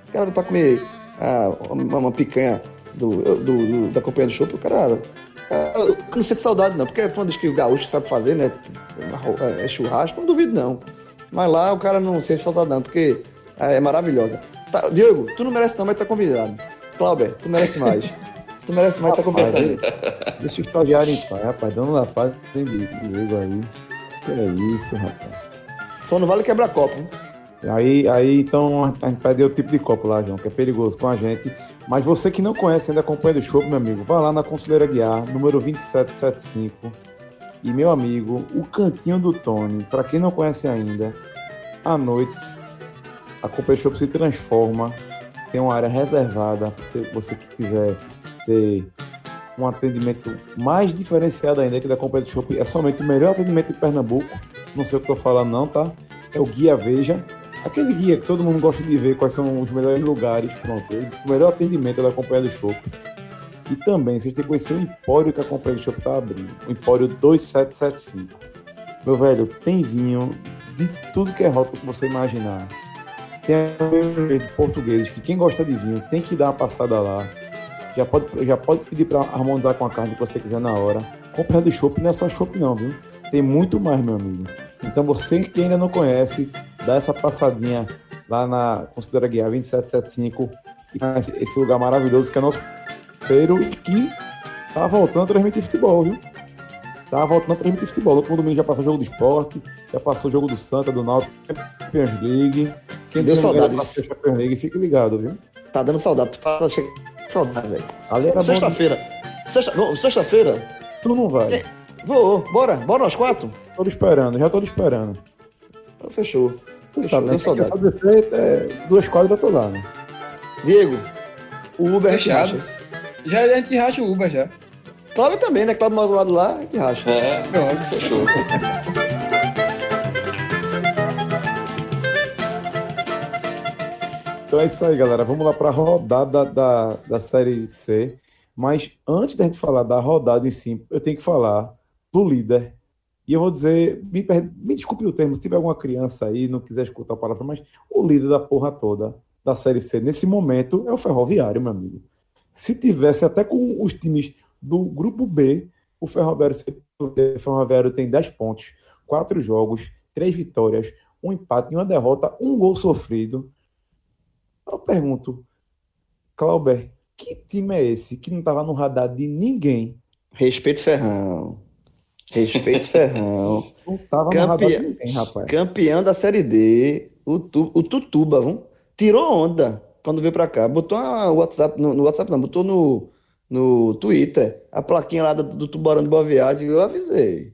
o cara pra comer ah, uma, uma, picanha do, do, do, da companhia do show, o cara. Eu não sente saudade, não, porque quando diz que o gaúcho sabe fazer, né? É churrasco, não duvido, não. Mas lá o cara não sente saudade, não, porque é maravilhosa. Tá, Diego, tu não merece, não, mas tá convidado. Cláudio, tu merece mais. tu merece mais, rapaz, tá convidado. Deixa o estagiário em paz, rapaz. Dando na paz, tem Diego aí. Que é isso, rapaz. Só não vale quebrar copo. Hein? Aí, aí então a gente perdeu o tipo de copo lá, João, que é perigoso com a gente. Mas você que não conhece ainda a Companhia do Show, meu amigo, vá lá na Conselheira Guiar, número 2775. E meu amigo, o Cantinho do Tony, para quem não conhece ainda, à noite a do Show se transforma, tem uma área reservada, se você que quiser ter um atendimento mais diferenciado ainda que da do Show, é somente o melhor atendimento de Pernambuco, não sei o que eu tô falando não, tá? É o Guia Veja, Aquele guia que todo mundo gosta de ver quais são os melhores lugares, pronto. Ele diz que o melhor atendimento é da Companhia do Chopp. E também, vocês têm que conhecer o empório que a Companhia do Chopp está abrindo. O empório 2775. Meu velho, tem vinho de tudo que é rótulo que você imaginar. Tem de portugueses que quem gosta de vinho tem que dar uma passada lá. Já pode, já pode pedir para harmonizar com a carne que você quiser na hora. Companhia do Chopp não é só chopp não, viu? Tem muito mais, meu amigo. Então você que ainda não conhece, dá essa passadinha lá na Considera Guiar 2775 e conhece esse lugar maravilhoso que é nosso parceiro e que tá voltando a transmitir futebol, viu? Tá voltando a transmitir futebol. No último domingo já passou o jogo do esporte, já passou o jogo do Santa, do Náutico, Champions League. Quem deu saudade. Champions League, fique ligado, viu? Tá dando saudade. Tu fala, chega... saudade, velho. Sexta-feira. Sexta... Sexta-feira. Tu não vai. É... Vou, bora, bora nós quatro? Tô esperando, já tô esperando. Então, fechou. Tu fechou, sabe, né? Saudade. Só descer, é, duas quadras eu tô lá, né? Diego, o Uber Fechado. Já a gente racha o Uber já. Cláudio também, né? Cláudio mora do lado lá, a gente racha. É, pronto, fechou. Então é isso aí, galera. Vamos lá para a rodada da, da Série C. Mas antes da gente falar da rodada em si, eu tenho que falar do líder. E eu vou dizer, me, me desculpe o termo, se tiver alguma criança aí, não quiser escutar a palavra, mas o líder da porra toda da Série C nesse momento é o Ferroviário, meu amigo. Se tivesse até com os times do grupo B, o Ferroviário, o Ferroviário tem 10 pontos, 4 jogos, 3 vitórias, um empate e uma derrota, um gol sofrido. Eu pergunto, Clauber, que time é esse que não estava no radar de ninguém? Respeito Ferrão. Respeito Ferrão. Não tava Campe... no radar de ninguém, rapaz. Campeão da Série D, o, tu... o Tutuba, vamos? tirou onda quando veio para cá. Botou o WhatsApp, no, no, WhatsApp não, botou no, no Twitter a plaquinha lá do, do Tubarão de Boa Viagem. Eu avisei.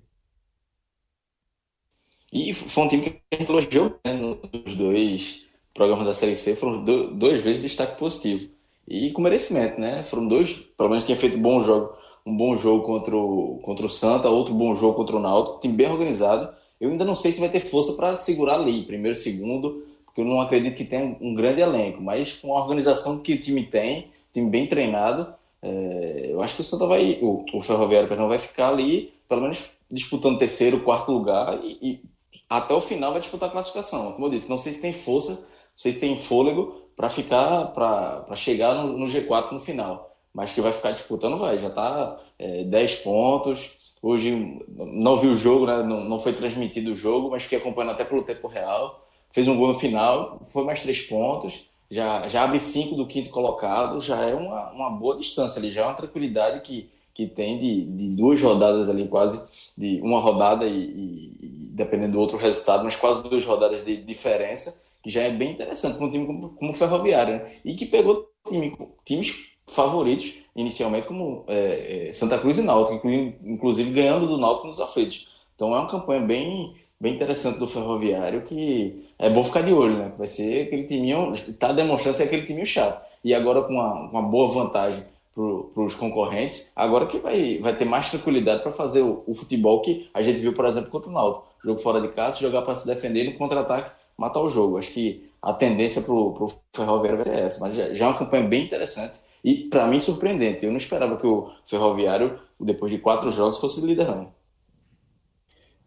E foi um time que a gente elogiou né, nos dois programas da Série C. Foram do, duas vezes destaque positivo. E com merecimento, né? Foram dois, pelo menos tinha feito um bom jogo. Um bom jogo contra o, contra o Santa, outro bom jogo contra o Náutico, time bem organizado. Eu ainda não sei se vai ter força para segurar ali, primeiro, segundo, porque eu não acredito que tenha um grande elenco, mas com a organização que o time tem, time bem treinado, é, eu acho que o Santa vai, o, o Ferroviário perdão, vai ficar ali, pelo menos disputando terceiro, quarto lugar e, e, até o final vai disputar a classificação. Como eu disse, não sei se tem força, não sei se tem fôlego para ficar, para chegar no, no, G4 no final, mas que vai ficar disputando vai, já está é, 10 pontos. Hoje não vi o jogo, né? não, não foi transmitido o jogo, mas fiquei acompanhando até pelo tempo real. Fez um gol no final, foi mais três pontos, já, já abre cinco do quinto colocado, já é uma, uma boa distância ali, já é uma tranquilidade que, que tem de, de duas rodadas ali, quase, de uma rodada e, e, e dependendo do outro resultado, mas quase duas rodadas de diferença que já é bem interessante para um time como, como o Ferroviário, né? e que pegou time, times favoritos inicialmente, como é, é, Santa Cruz e Náutico, inclusive ganhando do Náutico nos aflitos. Então é uma campanha bem, bem interessante do Ferroviário que é bom ficar de olho, né? Vai ser aquele timinho, está demonstrando ser aquele timinho chato. E agora com uma, uma boa vantagem para os concorrentes, agora que vai, vai ter mais tranquilidade para fazer o, o, futebol que a gente viu, por exemplo, contra o Náutico. Jogo fora de casa, jogar para se defender no contra-ataque matar o jogo. Acho que a tendência para o Ferroviário vai ser essa, mas já, já é uma campanha bem interessante e, para mim, surpreendente. Eu não esperava que o Ferroviário, depois de quatro jogos, fosse líder, não.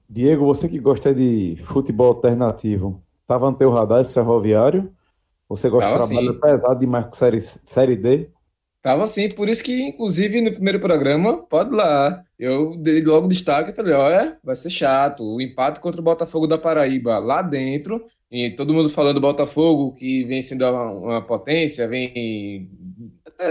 Diego, você que gosta de futebol alternativo, estava no teu radar esse Ferroviário? Você gosta Tava de trabalho sim. pesado demais com série, série D? Tava sim, por isso que, inclusive, no primeiro programa, pode lá. Eu dei logo destaque e falei: olha, vai ser chato. O empate contra o Botafogo da Paraíba lá dentro e todo mundo falando do Botafogo, que vem sendo uma, potência, vem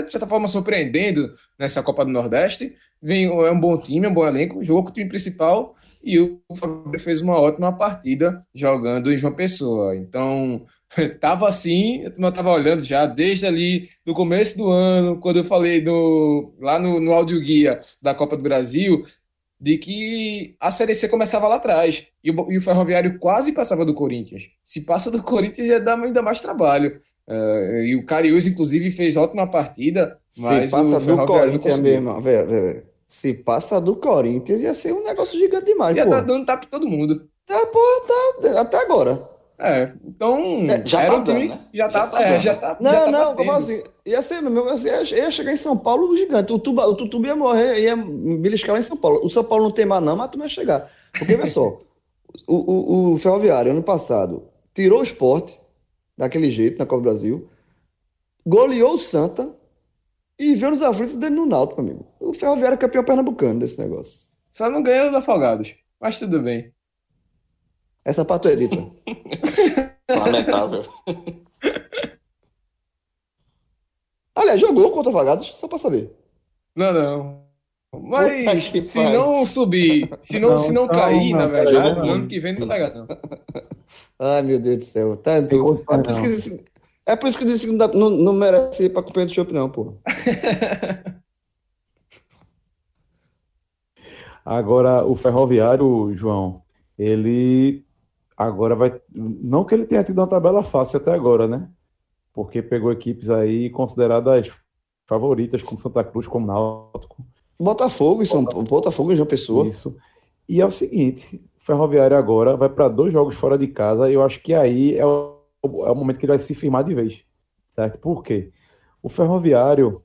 de certa forma surpreendendo nessa Copa do Nordeste. Vem, é um bom time, é um bom elenco, jogou com o time principal e o Fábio fez uma ótima partida jogando em João Pessoa. Então, tava assim, eu tava olhando já desde ali no começo do ano, quando eu falei do, lá no, no áudio guia da Copa do Brasil, de que a Série C começava lá atrás e o, e o Ferroviário quase passava do Corinthians. Se passa do Corinthians, já dá ainda mais trabalho. Uh, e o Cariús, inclusive, fez ótima partida. Se passa do Corinthians mesmo, velho, velho. Se passa do Corinthians, ia ser um negócio gigante demais, Ia tá dando tapa todo mundo. Tá, porra, tá, até agora. É, então. É, já tá dando, né? Já tá, já tá, é, já tá Não, já tá não, como assim? Ia ser mesmo, ia, ia chegar em São Paulo gigante. O Tuba, o Tutuba ia morrer, ia beliscar lá em São Paulo. O São Paulo não tem mais, não, mas tu ia chegar. Porque, vê só, o, o, o Ferroviário, ano passado, tirou o esporte daquele jeito na Copa do Brasil, goleou o Santa e veio nos aflitos dele no Náutico, amigo. O Ferroviário é campeão pernambucano desse negócio. Só não ganhou os afogados, mas tudo bem. Essa parte é dita. Lamentável. Aliás, jogou contra o Vagados, só pra saber. Não, não. Mas se não subir, se não, não se não cair, na verdade, no ano que vem não tá legal, não. Ai, meu Deus do céu. Tanto. É por isso que disse, é por isso que disse que não, dá, não, não merece ir pra companhia do shopping, não, pô. Agora, o ferroviário, João, ele agora vai. Não que ele tenha tido uma tabela fácil até agora, né? Porque pegou equipes aí consideradas favoritas, como Santa Cruz, como Náutico. Botafogo e São Botafogo, Botafogo e João Pessoa. Isso. E é o seguinte, Ferroviário agora vai para dois jogos fora de casa e eu acho que aí é o, é o momento que ele vai se firmar de vez. Certo? Por quê? O Ferroviário,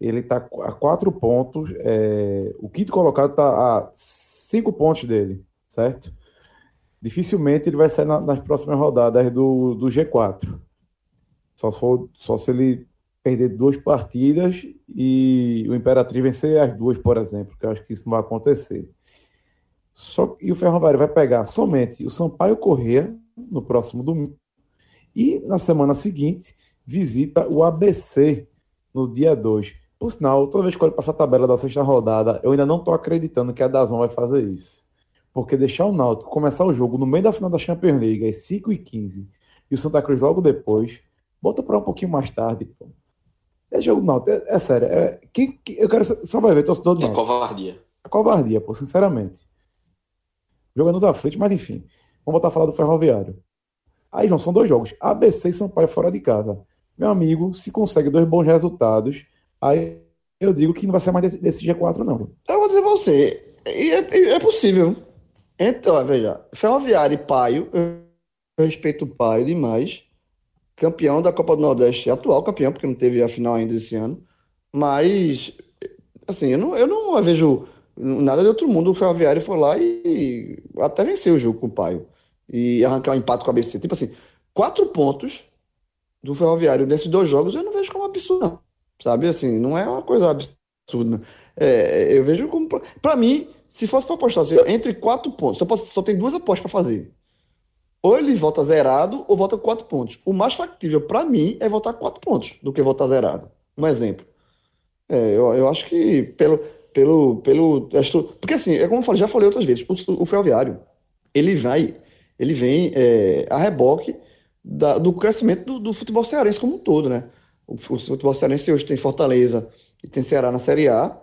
ele está a quatro pontos, é, o quinto colocado está a cinco pontos dele, certo? Dificilmente ele vai sair na, nas próximas rodadas do, do G4. Só se, for, só se ele perder duas partidas e o Imperatriz vencer as duas, por exemplo, que eu acho que isso não vai acontecer. Só, e o Ferroviário vai pegar somente o Sampaio Corrêa no próximo domingo e na semana seguinte visita o ABC no dia 2. Por sinal, toda vez que eu passar a tabela da sexta rodada, eu ainda não estou acreditando que a Dazon vai fazer isso. Porque deixar o Náutico começar o jogo no meio da final da Champions League às 5 e 15 e o Santa Cruz logo depois, bota para um pouquinho mais tarde, pô. É jogo Náutico, é, é sério. É, que, que, eu quero só vai ver, torcedor do É covardia. É covardia, pô, sinceramente. Jogando nos aflitos, mas enfim. Vamos voltar a falar do Ferroviário. Aí, João, são dois jogos. ABC e Sampaio fora de casa. Meu amigo, se consegue dois bons resultados, aí eu digo que não vai ser mais desse, desse G4, não. Eu vou dizer pra você, é, é possível. Então, veja, Ferroviário e Paio, eu respeito o Paio demais campeão da Copa do Nordeste, atual campeão, porque não teve a final ainda esse ano. Mas, assim, eu não, eu não vejo nada de outro mundo. O Ferroviário foi lá e, até venceu o jogo com o Paio. E arrancar um empate com a ABC. Tipo assim, quatro pontos do Ferroviário nesses dois jogos eu não vejo como absurdo, não. Sabe, assim, não é uma coisa absurda. É, eu vejo como. Para mim, se fosse para apostar assim, entre quatro pontos, só, posso, só tem duas apostas para fazer ou ele volta zerado ou volta com quatro pontos. O mais factível para mim é voltar com quatro pontos do que voltar zerado. Um exemplo. É, eu, eu acho que pelo. pelo, pelo Porque assim, é como eu falei, já falei outras vezes, o, o ferroviário ele vai, ele vem é, a reboque da, do crescimento do, do, futebol cearense como um todo, né? O, o, futebol cearense hoje tem Fortaleza e tem Ceará na Série A,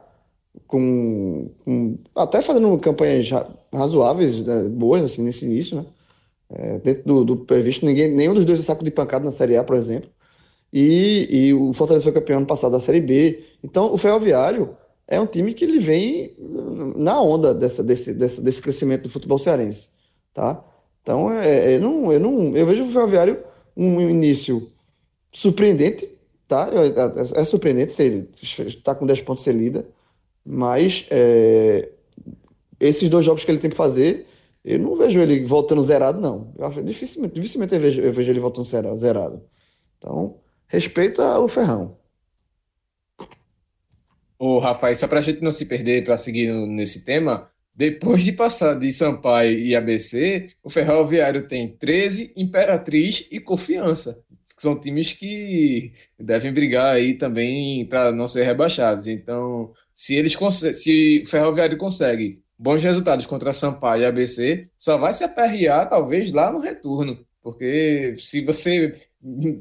com, com até fazendo campanhas razoáveis, né, boas assim nesse início, né? É, dentro do, do, previsto, ninguém, nenhum dos dois é saco de pancada na Série A, por exemplo. E, e o Fortaleza foi campeão ano passado da Série B. Então, o Ferroviário é um time que ele vem na onda dessa, desse, desse, desse crescimento do futebol cearense. Tá? Então, é, é, não, eu, não, eu vejo o Ferroviário um início surpreendente. Tá? É, é surpreendente se ele está com 10 pontos ser líder. Mas é, esses dois jogos que ele tem que fazer eu não vejo ele voltando zerado, não. Eu acho, dificilmente, dificilmente eu vejo, eu vejo ele voltando zerado. Então, respeita o Ferrão. Ô, Rafael, só para a gente não se perder, para seguir nesse tema, depois de passar de Sampaio e ABC, o Ferroviário tem 13, Imperatriz e Confiança. São times que devem brigar aí também para não ser rebaixados. Então, se eles se o Ferroviário consegue bons resultados contra Sampaio e ABC, só vai se aperrear talvez lá no retorno. Porque se você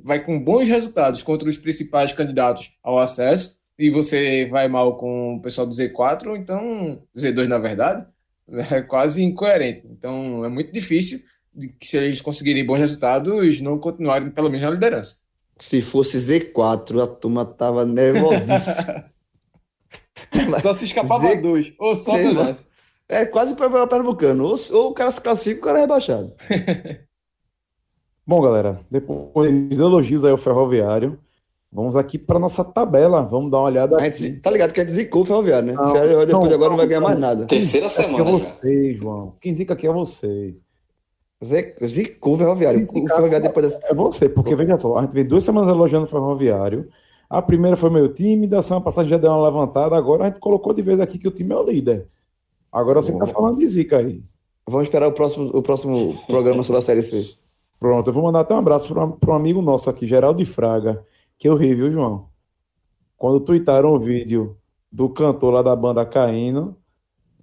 vai com bons resultados contra os principais candidatos ao acesso e você vai mal com o pessoal do Z4, então Z2 na verdade, é quase incoerente. Então é muito difícil de que se eles conseguirem bons resultados não continuarem pelo menos na liderança. Se fosse Z4, a turma tava nervosíssima. só se escapava Z... dois, ou só dois. É quase para o Pernambucano. Ou, ou o cara se classifica, o cara é rebaixado. Bom, galera, depois de elogios aí ao Ferroviário, vamos aqui para nossa tabela. Vamos dar uma olhada. A gente, tá ligado que a gente zicou o Ferroviário, né? Não, depois não, de agora não vai ganhar mais nada. Terceira semana. Aqui é você, João. Quem zica aqui é você. Zicou o Ferroviário. o Ferroviário depois dessa... É você, porque veja só, a gente veio duas semanas elogiando o Ferroviário. A primeira foi meio tímida, a semana passada já deu uma levantada, agora a gente colocou de vez aqui que o time é o líder. Agora você está falando de zica aí. Vamos esperar o próximo, o próximo programa sobre a Série C. Pronto, eu vou mandar até um abraço para um amigo nosso aqui, Geraldo de Fraga, que eu ri, viu, João? Quando tuitaram o vídeo do cantor lá da banda caindo.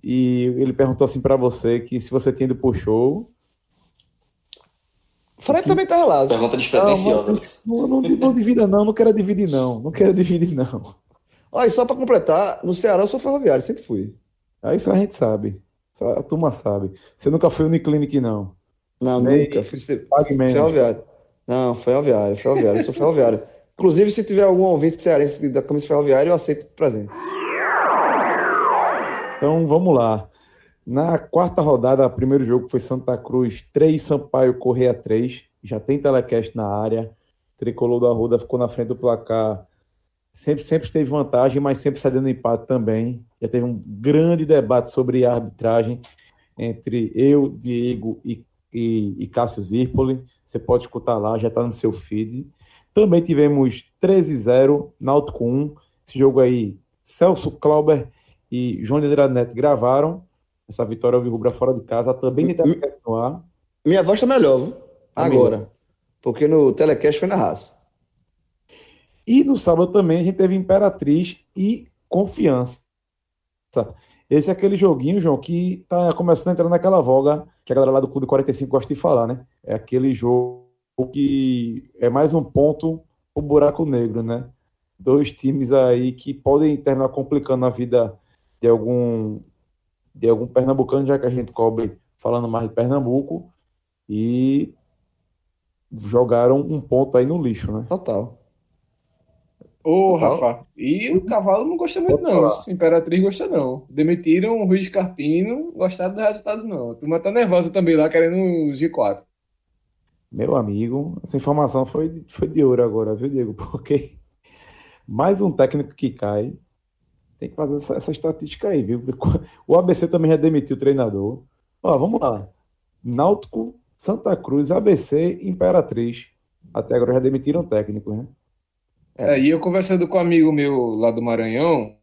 E ele perguntou assim para você que se você tinha ido pro show. Fred também tava lá. Pergunta despretensiosa. Não, não, não, não divida não, não quero dividir não, não quero dividir não. Olha, só para completar, no Ceará eu sou ferroviário, sempre fui. Aí isso a gente sabe. Só a turma sabe. Você nunca foi Uniclinic, não? Não, Nem nunca. Fui ser... ferroviário. Não, ferroviário, ferroviário. Eu sou ferroviário. Inclusive, se tiver algum ouvinte cearense da camisa ferroviária, eu aceito presente. Então vamos lá. Na quarta rodada, o primeiro jogo foi Santa Cruz 3, Sampaio Correia 3. Já tem telecast na área. Tricolor da Ruda ficou na frente do placar. Sempre, sempre teve vantagem, mas sempre cedendo empate também. Já teve um grande debate sobre a arbitragem entre eu, Diego e, e, e Cássio Zirpoli. Você pode escutar lá, já está no seu feed. Também tivemos 13-0, Náutico 1. Esse jogo aí, Celso Clauber e João de Andrade Neto gravaram essa vitória Rubra fora de casa. Também tem telecast no ar. Minha voz está melhor, viu? Agora. Porque no telecast foi na raça. E no sábado também a gente teve Imperatriz e Confiança. Esse é aquele joguinho, João, que tá começando a entrar naquela voga que a galera lá do Clube 45 gosta de falar, né? É aquele jogo que é mais um ponto o buraco negro, né? Dois times aí que podem terminar complicando a vida de algum de algum pernambucano, já que a gente cobre falando mais de Pernambuco, e jogaram um ponto aí no lixo, né? Total. Ô, Total. Rafa, e o cavalo não gosta muito, não. Imperatriz gosta, não. Demitiram o Ruiz Carpino, gostaram do resultado, não. A turma tá nervosa também lá, querendo o G4. Meu amigo, essa informação foi, foi de ouro agora, viu, Diego? Porque mais um técnico que cai, tem que fazer essa, essa, estatística aí, viu? O ABC também já demitiu o treinador. Ó, vamos lá. Náutico, Santa Cruz, ABC, Imperatriz. Até agora já demitiram técnico, né? É, e eu conversando com um amigo meu lá do Maranhão,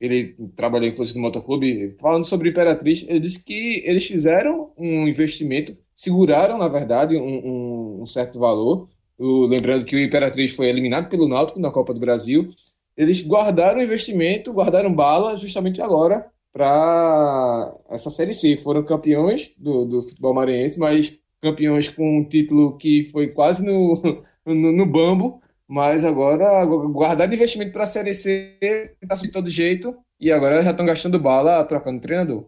ele trabalhou inclusive no motoclube, falando sobre Imperatriz, ele disse que eles fizeram um investimento, seguraram, na verdade, um, um, um certo valor. O, lembrando que o Imperatriz foi eliminado pelo Náutico na Copa do Brasil eles guardaram o investimento, guardaram bala justamente agora para essa Série C. Foram campeões do, do futebol maranhense, mas campeões com um título que foi quase no, no, no bambo, mas agora guardaram investimento para a Série C, está de todo jeito, e agora já estão gastando bala trocando treinador.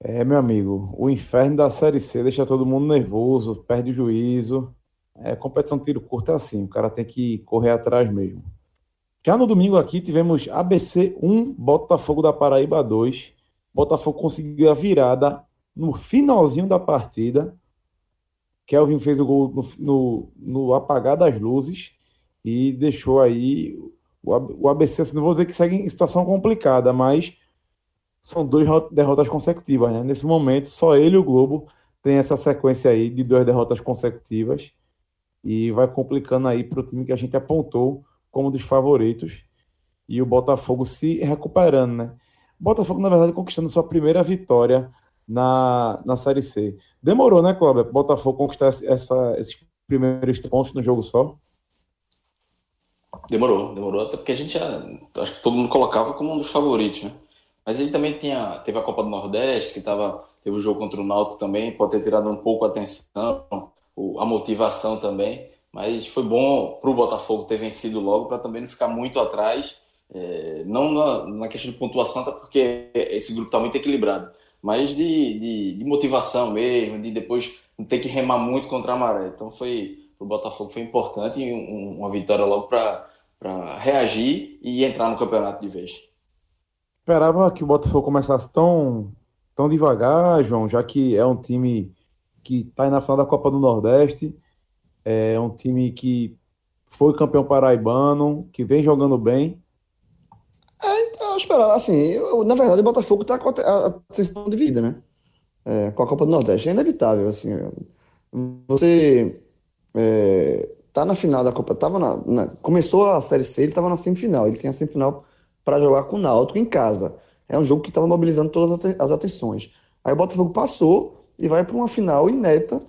É, meu amigo, o inferno da Série C deixa todo mundo nervoso, perde o juízo. É, competição de tiro curto é assim, o cara tem que correr atrás mesmo. Já no domingo aqui tivemos ABC 1, Botafogo da Paraíba 2. Botafogo conseguiu a virada no finalzinho da partida. Kelvin fez o gol no, no, no apagar das luzes e deixou aí o, ABC, assim, não vou dizer que segue em situação complicada, mas são duas derrotas consecutivas. Né? Nesse momento, só ele e o Globo tem essa sequência aí de duas derrotas consecutivas e vai complicando aí para o time que a gente apontou como dos favoritos e o Botafogo se recuperando, né? Botafogo, na verdade, conquistando sua primeira vitória na, na Série C. Demorou, né, Cláudio? Botafogo conquistar essa, esses primeiros pontos no jogo só? Demorou, demorou, até porque a gente já, acho que todo mundo colocava como um dos favoritos, né? Mas ele também tinha, teve a Copa do Nordeste, que tava, teve o jogo contra o Náutico também, pode ter tirado um pouco a atenção, a motivação também. Mas foi bom para o Botafogo ter vencido logo, para também não ficar muito atrás, é, não na, na, questão de pontuação, até porque esse grupo está muito equilibrado, mas de, de, de, motivação mesmo, de depois não ter que remar muito contra a maré. Então foi para o Botafogo foi importante e um, uma vitória logo para reagir e entrar no campeonato de vez. Esperava que o Botafogo começasse tão, tão devagar, João, já que é um time que está na final da Copa do Nordeste é um time que foi campeão paraibano, que vem jogando bem. É, então, eu esperava, assim, eu, na verdade o Botafogo está com a atenção dividida, né? É, com a Copa do Nordeste. É inevitável, assim. Você é, tá na final da Copa, tava na, na, começou a Série C, ele estava na semifinal. Ele tinha a semifinal para jogar com o Náutico em casa. É um jogo que estava mobilizando todas as atenções. Aí o Botafogo passou e vai para uma final inédita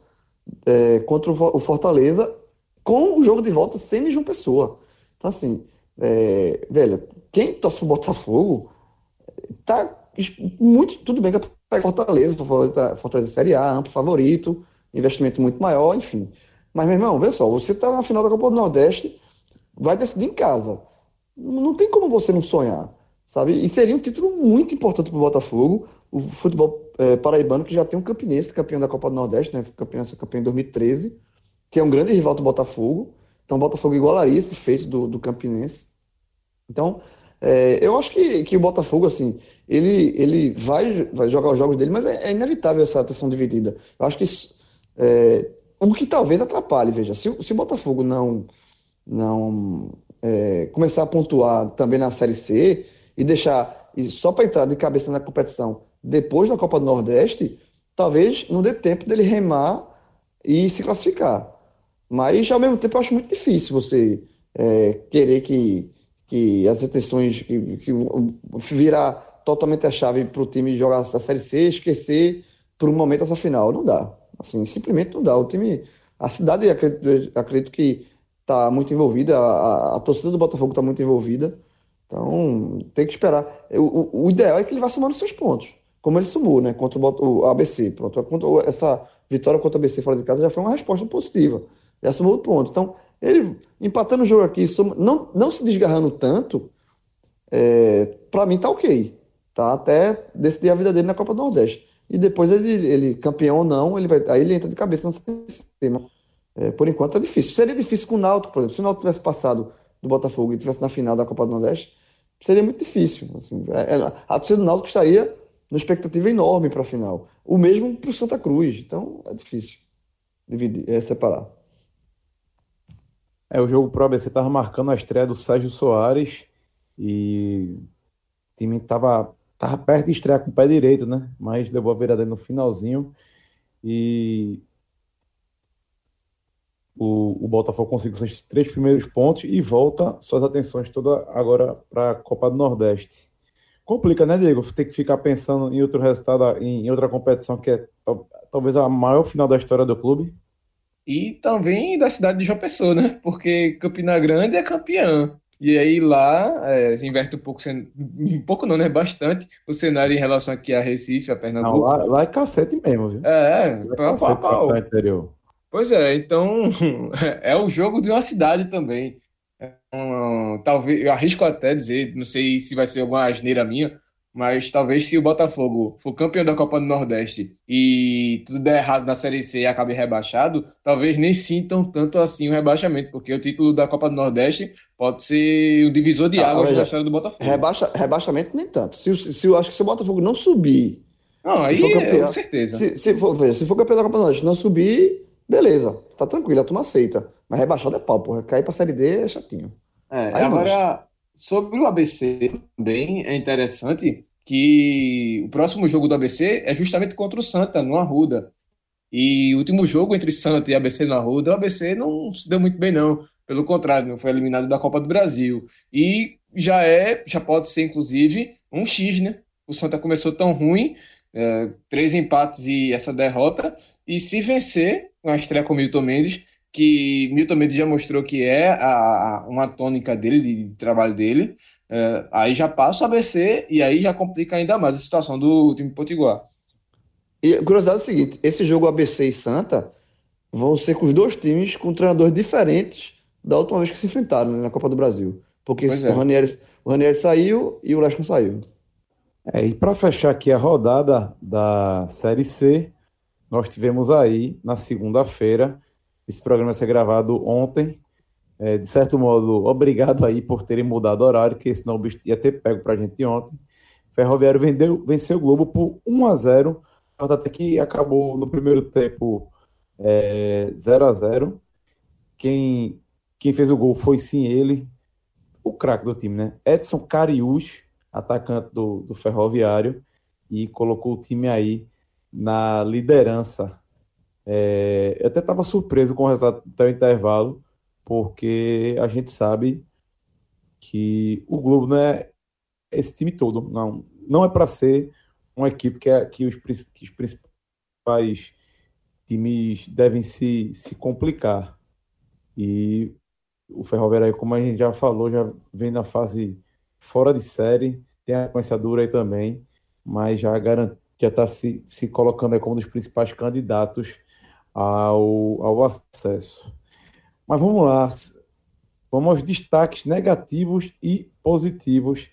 é, contra o Fortaleza com o jogo de volta sem nenhuma pessoa. Então, assim, é, velho, quem torce pro Botafogo tá muito, tudo bem que pega Fortaleza, Fortaleza Série A, amplo favorito, investimento muito maior, enfim. Mas, meu irmão, vê só, você tá na final da Copa do Nordeste, vai decidir em casa. Não tem como você não sonhar, sabe? E seria um título muito importante para o Botafogo, o futebol é, paraibano, que já tem um campinense, campeão da Copa do Nordeste, né? Campeão, campeão em 2013, que é um grande rival do Botafogo. Então, o Botafogo igualaria esse feito do, do campinense. Então, é, eu acho que, que o Botafogo, assim, ele, ele vai, vai jogar os jogos dele, mas é, é inevitável essa atenção dividida. Eu acho que é, o que talvez atrapalhe, veja, se, se o Botafogo não, não é, começar a pontuar também na Série C e deixar e só para entrar de cabeça na competição depois da Copa do Nordeste, talvez não dê tempo dele remar e se classificar. Mas, ao mesmo tempo, eu acho muito difícil você é, querer que que as intenções que, que virar totalmente a chave para o time jogar a Série C, esquecer por um momento essa final. Não dá. Assim, simplesmente não dá. O time, a cidade, acredito, acredito que está muito envolvida, a, a, torcida do Botafogo está muito envolvida. Então, tem que esperar. O, o, o, ideal é que ele vá somando seus pontos, como ele sumou, né, contra o, o ABC. Pronto, essa vitória contra o ABC fora de casa já foi uma resposta positiva. Já somou o ponto. Então, ele empatando o jogo aqui, não, não se desgarrando tanto, é, para mim tá ok. Tá? Até decidir a vida dele na Copa do Nordeste. E depois ele, ele campeão ou não, ele vai, aí ele entra de cabeça no sistema. É, por enquanto é difícil. Seria difícil com o Náutico, por exemplo. Se o Náutico tivesse passado do Botafogo e tivesse na final da Copa do Nordeste, seria muito difícil. Assim, é, é a torcida do Náutico estaria numa expectativa enorme para a final. O mesmo para o Santa Cruz. Então é difícil dividir, é, separar. É, o jogo pro ABC estava marcando a estreia do Sérgio Soares e o time estava tava perto de estrear com o pé direito, né? Mas levou a virada no finalzinho e o, o Botafogo conseguiu seus três primeiros pontos e volta suas atenções toda agora para a Copa do Nordeste. Complica, né, Diego? Ter que ficar pensando em outro resultado, em outra competição que é talvez a maior final da história do clube e também da cidade de João Pessoa, né? Porque Campina Grande é campeã. E aí lá é, se inverte um pouco, um pouco não, né? Bastante o cenário em relação aqui a Recife, a Pernambuco. Não, lá, lá, é cacete mesmo, viu? É, é pau, pau, pau. interior. Pois é, então é o jogo de uma cidade também. Um, talvez, eu arrisco até dizer, não sei se vai ser alguma asneira minha, mas talvez se o Botafogo for campeão da Copa do Nordeste e tudo der errado na Série C e acabe rebaixado, talvez nem sintam tanto assim o rebaixamento, porque o título da Copa do Nordeste pode ser o divisor de ah, águas ah, na história do Botafogo. Rebaixa, rebaixamento nem tanto. Se, se, se, eu acho que se o Botafogo não subir. Não, aí campeão, com certeza. Se, se, for, veja, se for campeão da Copa do Nordeste não subir, beleza, tá tranquilo, a turma aceita. Mas rebaixado é pau, porra. Cair pra Série D é chatinho. É, agora. Sobre o ABC também é interessante que o próximo jogo do ABC é justamente contra o Santa, no Arruda. E o último jogo entre Santa e ABC no Arruda, o ABC não se deu muito bem, não. Pelo contrário, não foi eliminado da Copa do Brasil. E já é, já pode ser, inclusive, um X, né? O Santa começou tão ruim, é, três empates e essa derrota. E se vencer, uma estreia com o Milton Mendes, que Milton Mendes já mostrou que é a, a, uma tônica dele, de trabalho dele. É, aí já passa o ABC e aí já complica ainda mais a situação do time Potiguar. E a curiosidade é o seguinte: esse jogo ABC e Santa vão ser com os dois times com treinadores diferentes da última vez que se enfrentaram né, na Copa do Brasil. Porque é. o, Ranieri, o Ranieri saiu e o Lescon saiu. É, e para fechar aqui a rodada da Série C, nós tivemos aí na segunda-feira esse programa ser gravado ontem. É, de certo modo, obrigado aí por terem mudado o horário, que senão ia ter pego pra gente ontem. Ferroviário vendeu, venceu o Globo por 1 a 0 até que acabou no primeiro tempo é, 0 a 0 quem, quem fez o gol foi sim ele, o craque do time, né? Edson Cariús, atacante do, do Ferroviário, e colocou o time aí na liderança é, eu até estava surpreso com o resultado do intervalo, porque a gente sabe que o Globo não é esse time todo, não, não é para ser uma equipe que, é, que, os, que os principais times devem se, se complicar. E o Ferroviário, como a gente já falou, já vem na fase fora de série, tem a sequência aí também, mas já garante, já está se, se colocando como um dos principais candidatos ao, ao acesso. Mas vamos lá, vamos aos destaques negativos e positivos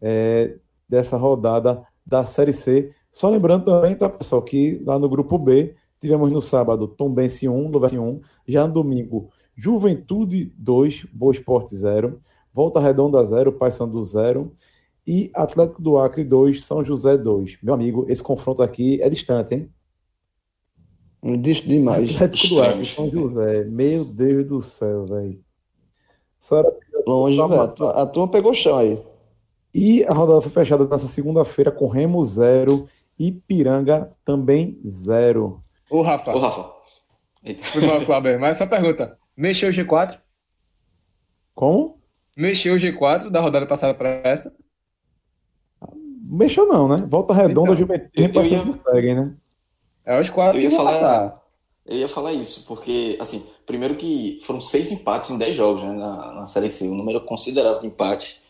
é, dessa rodada da Série C. Só lembrando também, tá, pessoal, que lá no grupo B tivemos no sábado Tombense 1, Luverse 1, já no domingo Juventude 2, Boa Esporte 0, Volta Redonda 0, Paysandu 0 e Atlético do Acre 2, São José 2. Meu amigo, esse confronto aqui é distante, hein? Demais. Atlético do Acre, São José. Meu Deus do céu, velho. Longe, velho. A turma pegou chão aí. E a rodada foi fechada nessa segunda-feira com Remo 0 e Piranga também 0. Ô, Rafa. Ô, Rafa. Foi Cláudio. Mas essa pergunta. Mexeu o G4? Como? Mexeu o G4 da rodada passada para essa? Mexeu não, né? Volta redonda, então, Juventude e ia... seguem, né? É os quatro eu ia falar, passar. Eu ia falar isso, porque, assim, primeiro que foram seis empates em dez jogos né, na, na Série C, um número considerável de empate.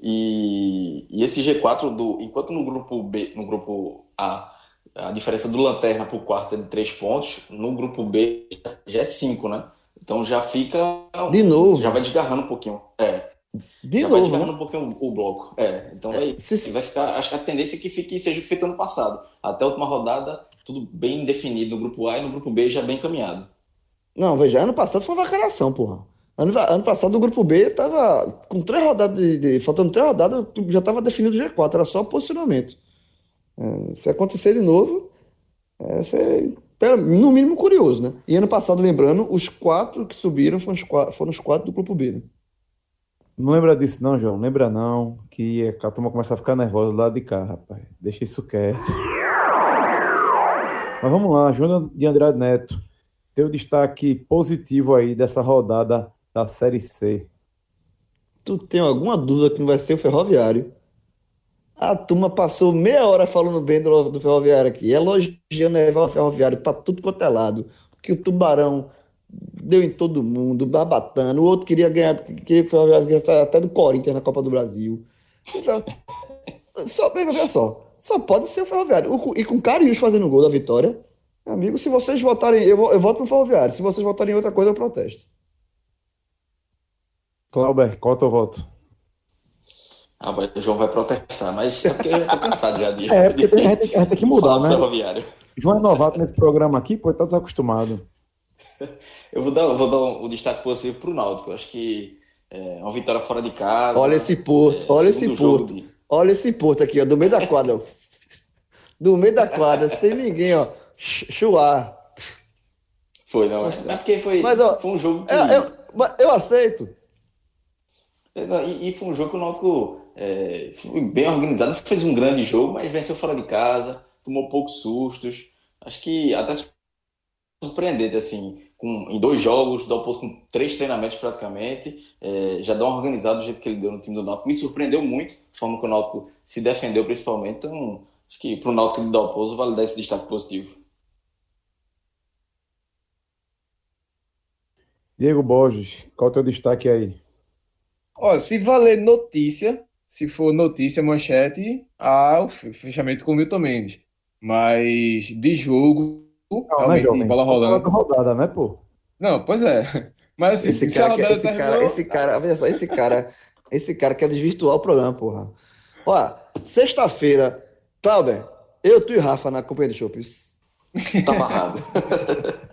E, e esse G4, do, enquanto no grupo B, no grupo A, a diferença do Lanterna para o quarto é de três pontos, no grupo B já é cinco, né? Então já fica. De novo. Já vai desgarrando um pouquinho. É. De já novo. Vai desgarrando né? um pouquinho o, o bloco. É. Então vai, é, se, vai ficar. Acho que a tendência é que fique, seja feito ano passado. Até a última rodada, tudo bem definido no grupo A e no grupo B já bem caminhado. Não, veja, ano passado foi uma vacalação, porra. Ano, ano passado o grupo B tava com três rodadas de, de faltando três rodadas, já estava definido o G4, era só posicionamento. É, se acontecer de novo, é, ser, no mínimo curioso, né? E ano passado, lembrando, os quatro que subiram foram os quatro, foram os quatro do grupo B, né? Não lembra disso não, João. Lembra não, que a turma começa a ficar nervosa do lado de cá, rapaz. Deixa isso quieto. Mas vamos lá, Júnior de Andrade Neto. Teu destaque positivo aí dessa rodada da Série C. Tu tem alguma dúvida que não vai ser o Ferroviário? A turma passou meia hora falando bem do, do Ferroviário aqui, elogiando o Ferroviário para tudo quanto é lado. Que o Tubarão deu em todo mundo, babatando. O outro queria ganhar, queria que o Ferroviário ganhasse até do Corinthians na Copa do Brasil. Então, só, veja só, só pode ser o Ferroviário. E com Carius fazendo gol da vitória, amigo, se vocês votarem, eu, eu voto no Ferroviário. Se vocês votarem em outra coisa, eu protesto. Clauber, qual é o teu voto? Ah, mas o João vai protestar, mas é porque eu tô cansado já de. É, porque tem, a, gente, a gente tem que mudar, né? Ferroviário. João é novato nesse programa aqui, pô, tá desacostumado. Eu vou dar, vou dar um, um destaque positivo pro Náutico. Eu acho que é uma vitória fora de casa. Olha esse porto, é, olha esse porto. De... Olha esse porto aqui, ó, do meio da quadra. do meio da quadra, sem ninguém, ó. Chuar. Foi, não. É, é porque foi, mas, ó, foi um jogo que. Eu, eu, eu aceito. É, e, e, foi um jogo que o Náutico é, foi bem organizado, fez um grande jogo, mas venceu fora de casa, tomou poucos sustos. Acho que até surpreendente, assim, com, em dois jogos, dá oposto com três treinamentos praticamente, é, já dá uma organizada do jeito que ele deu no time do Náutico. Me surpreendeu muito a forma que o Náutico se defendeu, principalmente. Então, acho que para o Náutico de Dalpozo vale dar esse destaque positivo. Diego Borges, qual é o teu destaque aí? Olha, se valer notícia, se for notícia, manchete, ah, o fechamento com o Milton Mendes. Mas de jogo, não, realmente, né, bola rolando. rodada, né, pô? Não, pois é. Mas assim, esse cara, quer, esse, terminou... cara, esse cara, veja só, esse cara, esse cara quer desvirtuar o programa, porra. Olha, sexta-feira, Clauber, eu, tu e Rafa na companhia de Chopes. Tá amarrado.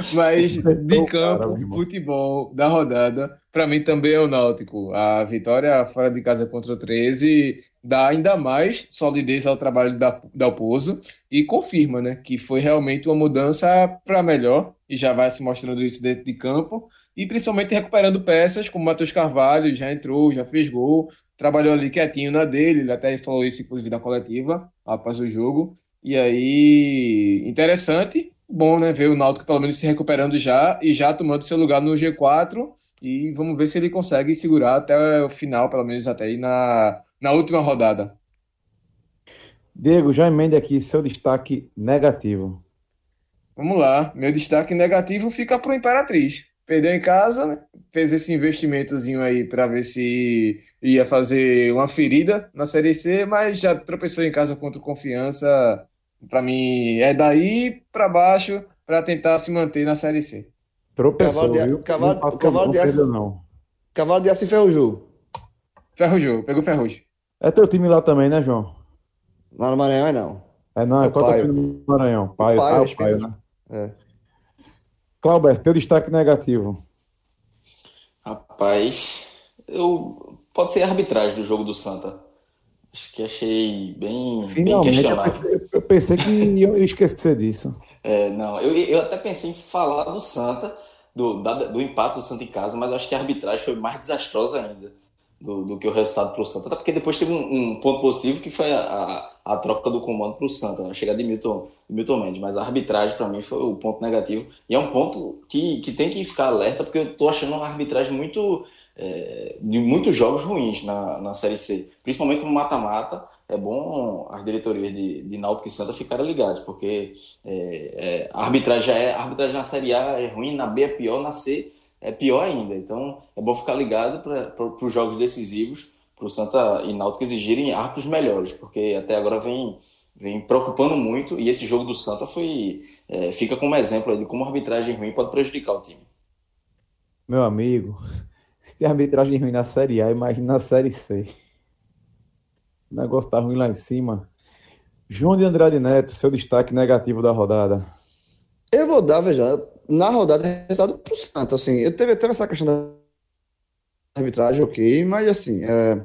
Mas de campo, futebol da rodada, para mim também é o Náutico. A vitória fora de casa contra o 13 dá ainda mais solidez ao trabalho da Dalpozo e confirma, né, que foi realmente uma mudança para melhor e já vai se mostrando isso dentro de campo e principalmente recuperando peças como Matheus Carvalho, já entrou, já fez gol, trabalhou ali quietinho na dele, ele até falou isso inclusive na coletiva após o jogo. E aí, interessante bom, né? Ver o Náutico pelo menos se recuperando já e já tomando seu lugar no G4. E vamos ver se ele consegue segurar até o final, pelo menos até aí na, na última rodada. Diego, já emende aqui seu destaque negativo. Vamos lá. Meu destaque negativo fica para o Imperatriz. perdeu em casa, né? fez esse investimentozinho aí para ver se ia fazer uma ferida na Série C, mas já tropeçou em casa contra o Confiança. Para mim, é daí para baixo para tentar se manter na Série C. Tropeçou, cavalo de, viu? Cavalo, não cavalo de aço, não. Cavalo de aço e Ferrujou. Ferrujou, pegou Ferrugem. É teu time lá também, né, João? Lá no Maranhão é não. É não, é, é qual é o time do Maranhão? Pai, pai, pai, pai né? É. Clauber, teu destaque negativo. Rapaz, eu pode ser a arbitragem do jogo do Santa. Acho que achei bem, Finalmente, bem questionável. Eu pensei que ia esquecer disso. É, não, eu, eu até pensei em falar do Santa, do, da, do empate do Santa em casa, mas acho que a arbitragem foi mais desastrosa ainda do, do que o resultado para o Santa. Até porque depois teve um, um, ponto positivo que foi a, a, a troca do comando para o Santa, né? a chegada de Milton, de Milton Mendes. Mas a arbitragem, para mim, foi o ponto negativo. E é um ponto que, que tem que ficar alerta, porque eu estou achando uma arbitragem muito. É, de muitos jogos ruins na, na Série C, principalmente no mata-mata. É bom as diretorias de, de Náutico e Santa ficarem ligadas, porque é, é, a arbitragem já é arbitragem na Série A é ruim, na B é pior, na C é pior ainda. Então é bom ficar ligado para os jogos decisivos, para o Santa e Náutico exigirem árbitros melhores, porque até agora vem, vem preocupando muito e esse jogo do Santa foi é, fica como exemplo de como a arbitragem ruim pode prejudicar o time. Meu amigo, se tem arbitragem ruim na Série A, imagina na Série C. O negócio tá ruim lá em cima. João de Andrade Neto, seu destaque negativo da rodada. Eu vou dar, veja, na rodada resultado pro Santos, assim, eu teve até essa questão da arbitragem, ok, mas assim, é,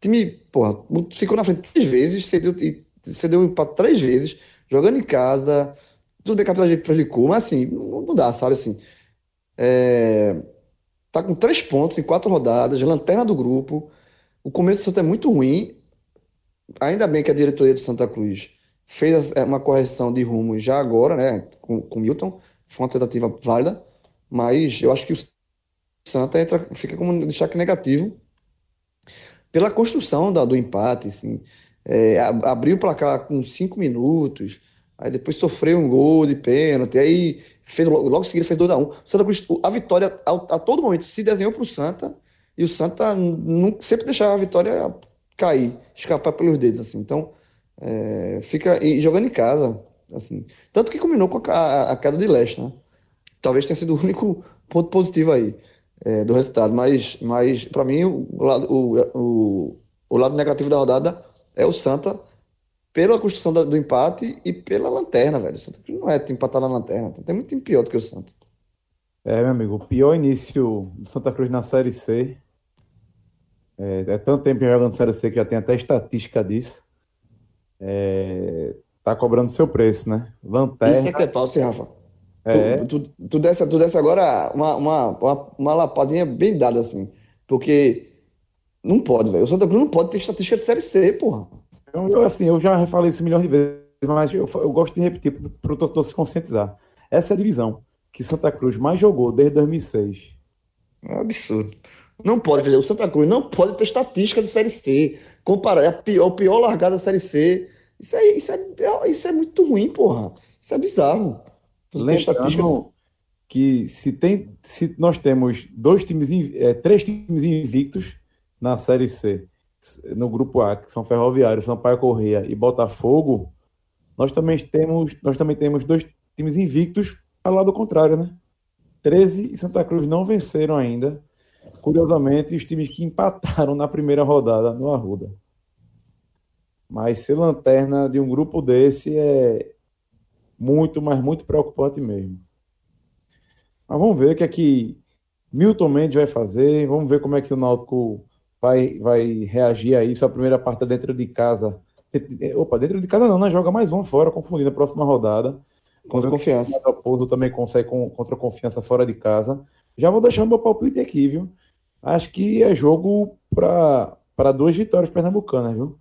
time, porra, ficou na frente três vezes, cedeu, cedeu um empate três vezes, jogando em casa, tudo bem que a arbitragem prejudicou, mas assim, não dá, sabe, assim, é, tá com três pontos em quatro rodadas, lanterna do grupo, o começo do Santos é muito ruim, ainda bem que a diretoria de Santa Cruz fez uma correção de rumo já agora, né, com o Milton, foi uma tentativa válida, mas eu acho que o Santa entra, fica como um destaque negativo pela construção da, do empate, assim, é, abriu o placar com cinco minutos, aí depois sofreu um gol de pênalti, aí fez, logo em seguida fez 2x1. Um. Santa Cruz, a vitória a, a todo momento se desenhou para o Santa e o Santa sempre deixava a vitória cair, escapar pelos dedos, assim. Então, é, fica e jogando em casa, Assim. Tanto que combinou com a, a, queda de leste, né? Talvez tenha sido o único ponto positivo aí é, do resultado. Mas, mas para mim, o lado, o, o, o lado negativo da rodada é o Santa pela construção do, do empate e pela lanterna, velho. O Santa não é empatar na lanterna. Tem muito time pior do que o Santa. É, meu amigo, o pior início do Santa Cruz na Série C. É, é tanto tempo jogando Série C que já tem até estatística disso. É, tá cobrando seu preço, né? Lanterna. Isso é que é falso, Rafa. É. Tu, tu, tu, tu agora uma, uma, uma, uma lapadinha bem dada, assim. Porque não pode, velho. O Santa Cruz não pode ter estatística de Série C, porra. Eu, eu assim, eu já falei isso milhões de vezes, mas eu, eu gosto de repetir para o torcedor se conscientizar. Essa é a divisão que Santa Cruz mais jogou desde 2006. É um absurdo. Não pode. O Santa Cruz não pode ter estatística de Série C. Comparar, é a pior, a pior largada da Série C isso é, isso é, isso é muito ruim, porra. Isso é bizarro. Você Lembrando que se, tem, se nós temos dois times, é, três times invictos na Série C, no grupo A, que são Ferroviário, Sampaio Correia e Botafogo, nós também temos, nós também temos dois times invictos ao lado contrário, né? 13 e Santa Cruz não venceram ainda. Curiosamente, os times que empataram na primeira rodada no Arruda. Mas ser lanterna de um grupo desse é muito, mas muito preocupante mesmo. Mas vamos ver o que é que Milton Mendes vai fazer, vamos ver como é que o Náutico vai, vai reagir a isso. A primeira parte é dentro de casa. Opa, dentro de casa não, né? Joga mais um fora, confundindo a próxima rodada. Contra confiança. O Porto também consegue contra a confiança fora de casa. Já vou deixar meu palpite aqui, viu? Acho que é jogo para duas vitórias pernambucanas, viu?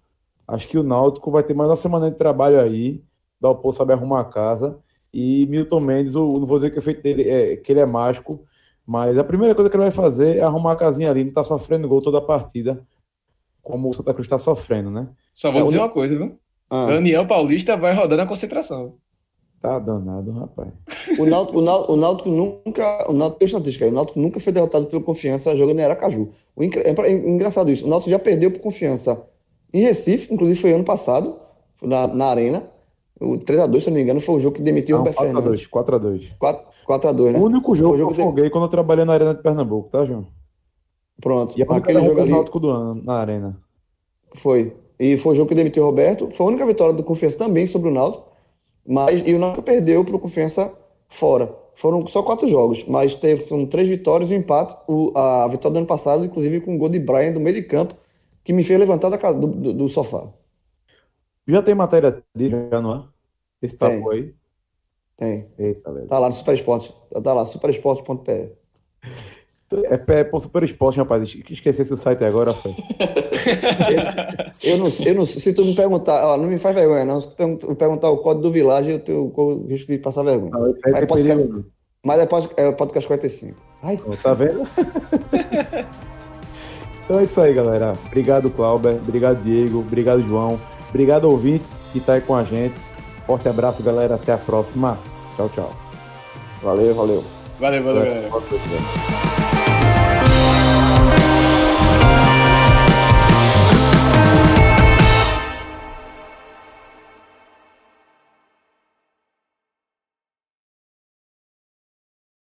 Acho que o Náutico vai ter mais uma semana de trabalho aí. Dalpo sabe arrumar a casa. E Milton Mendes, o, não vou dizer que o efeito dele é que ele é mágico, mas a primeira coisa que ele vai fazer é arrumar a casinha ali, não tá sofrendo gol toda a partida, como o Santa Cruz está sofrendo, né? Só vou é dizer uma coisa, viu? Ah. Daniel Paulista vai rodar na concentração. Tá danado, rapaz. O Náutico, o Náutico, o Náutico nunca. O Náutico tem estatística aí. O Náutico nunca foi derrotado pelo confiança jogando em Aracaju. O, é, engraçado isso. O Náutico já perdeu por confiança em Recife, inclusive foi ano passado, na, na Arena. O 3x2, se não me engano, foi o jogo que demitiu não, o Roberto Fernandes. 4x2. 4x2, né? O único jogo, jogo que eu joguei quando eu trabalhei na Arena de Pernambuco, tá, João? Pronto. E é aquele jogo ali... Náutico do ano, na Arena. Foi. E foi o jogo que demitiu o Roberto. Foi a única vitória do Confiança também sobre o Náutico. Mas, e o Náutico perdeu para o Confiança fora. Foram só quatro jogos, mas teve, são três vitórias e um empate. O, a vitória do ano passado, inclusive com o gol de Brian do meio de campo, que me fez levantar da, do, do, do sofá. Já tem matéria já não é? Esse tabu aí? Tem. Eita, velho. Tá lá no Super Esporte. Tá lá, superesporte.pe. É pé pro Super Esporte, rapaz. Esqueci esse site agora, foi. eu, eu, não, eu não Se tu me perguntar, ó, não me faz vergonha, não. Se tu me perguntar o código do Village, eu tenho o risco de passar vergonha. Não, mas, é podcast, mas é, podcast, é podcast 45. Ai. Tá vendo? então é isso aí, galera. Obrigado, Clauber. Obrigado, Diego. Obrigado, João. Obrigado, ouvintes, que tá aí com a gente. Forte abraço, galera. Até a próxima. Tchau, tchau. Valeu, valeu. Valeu, valeu, valeu. galera.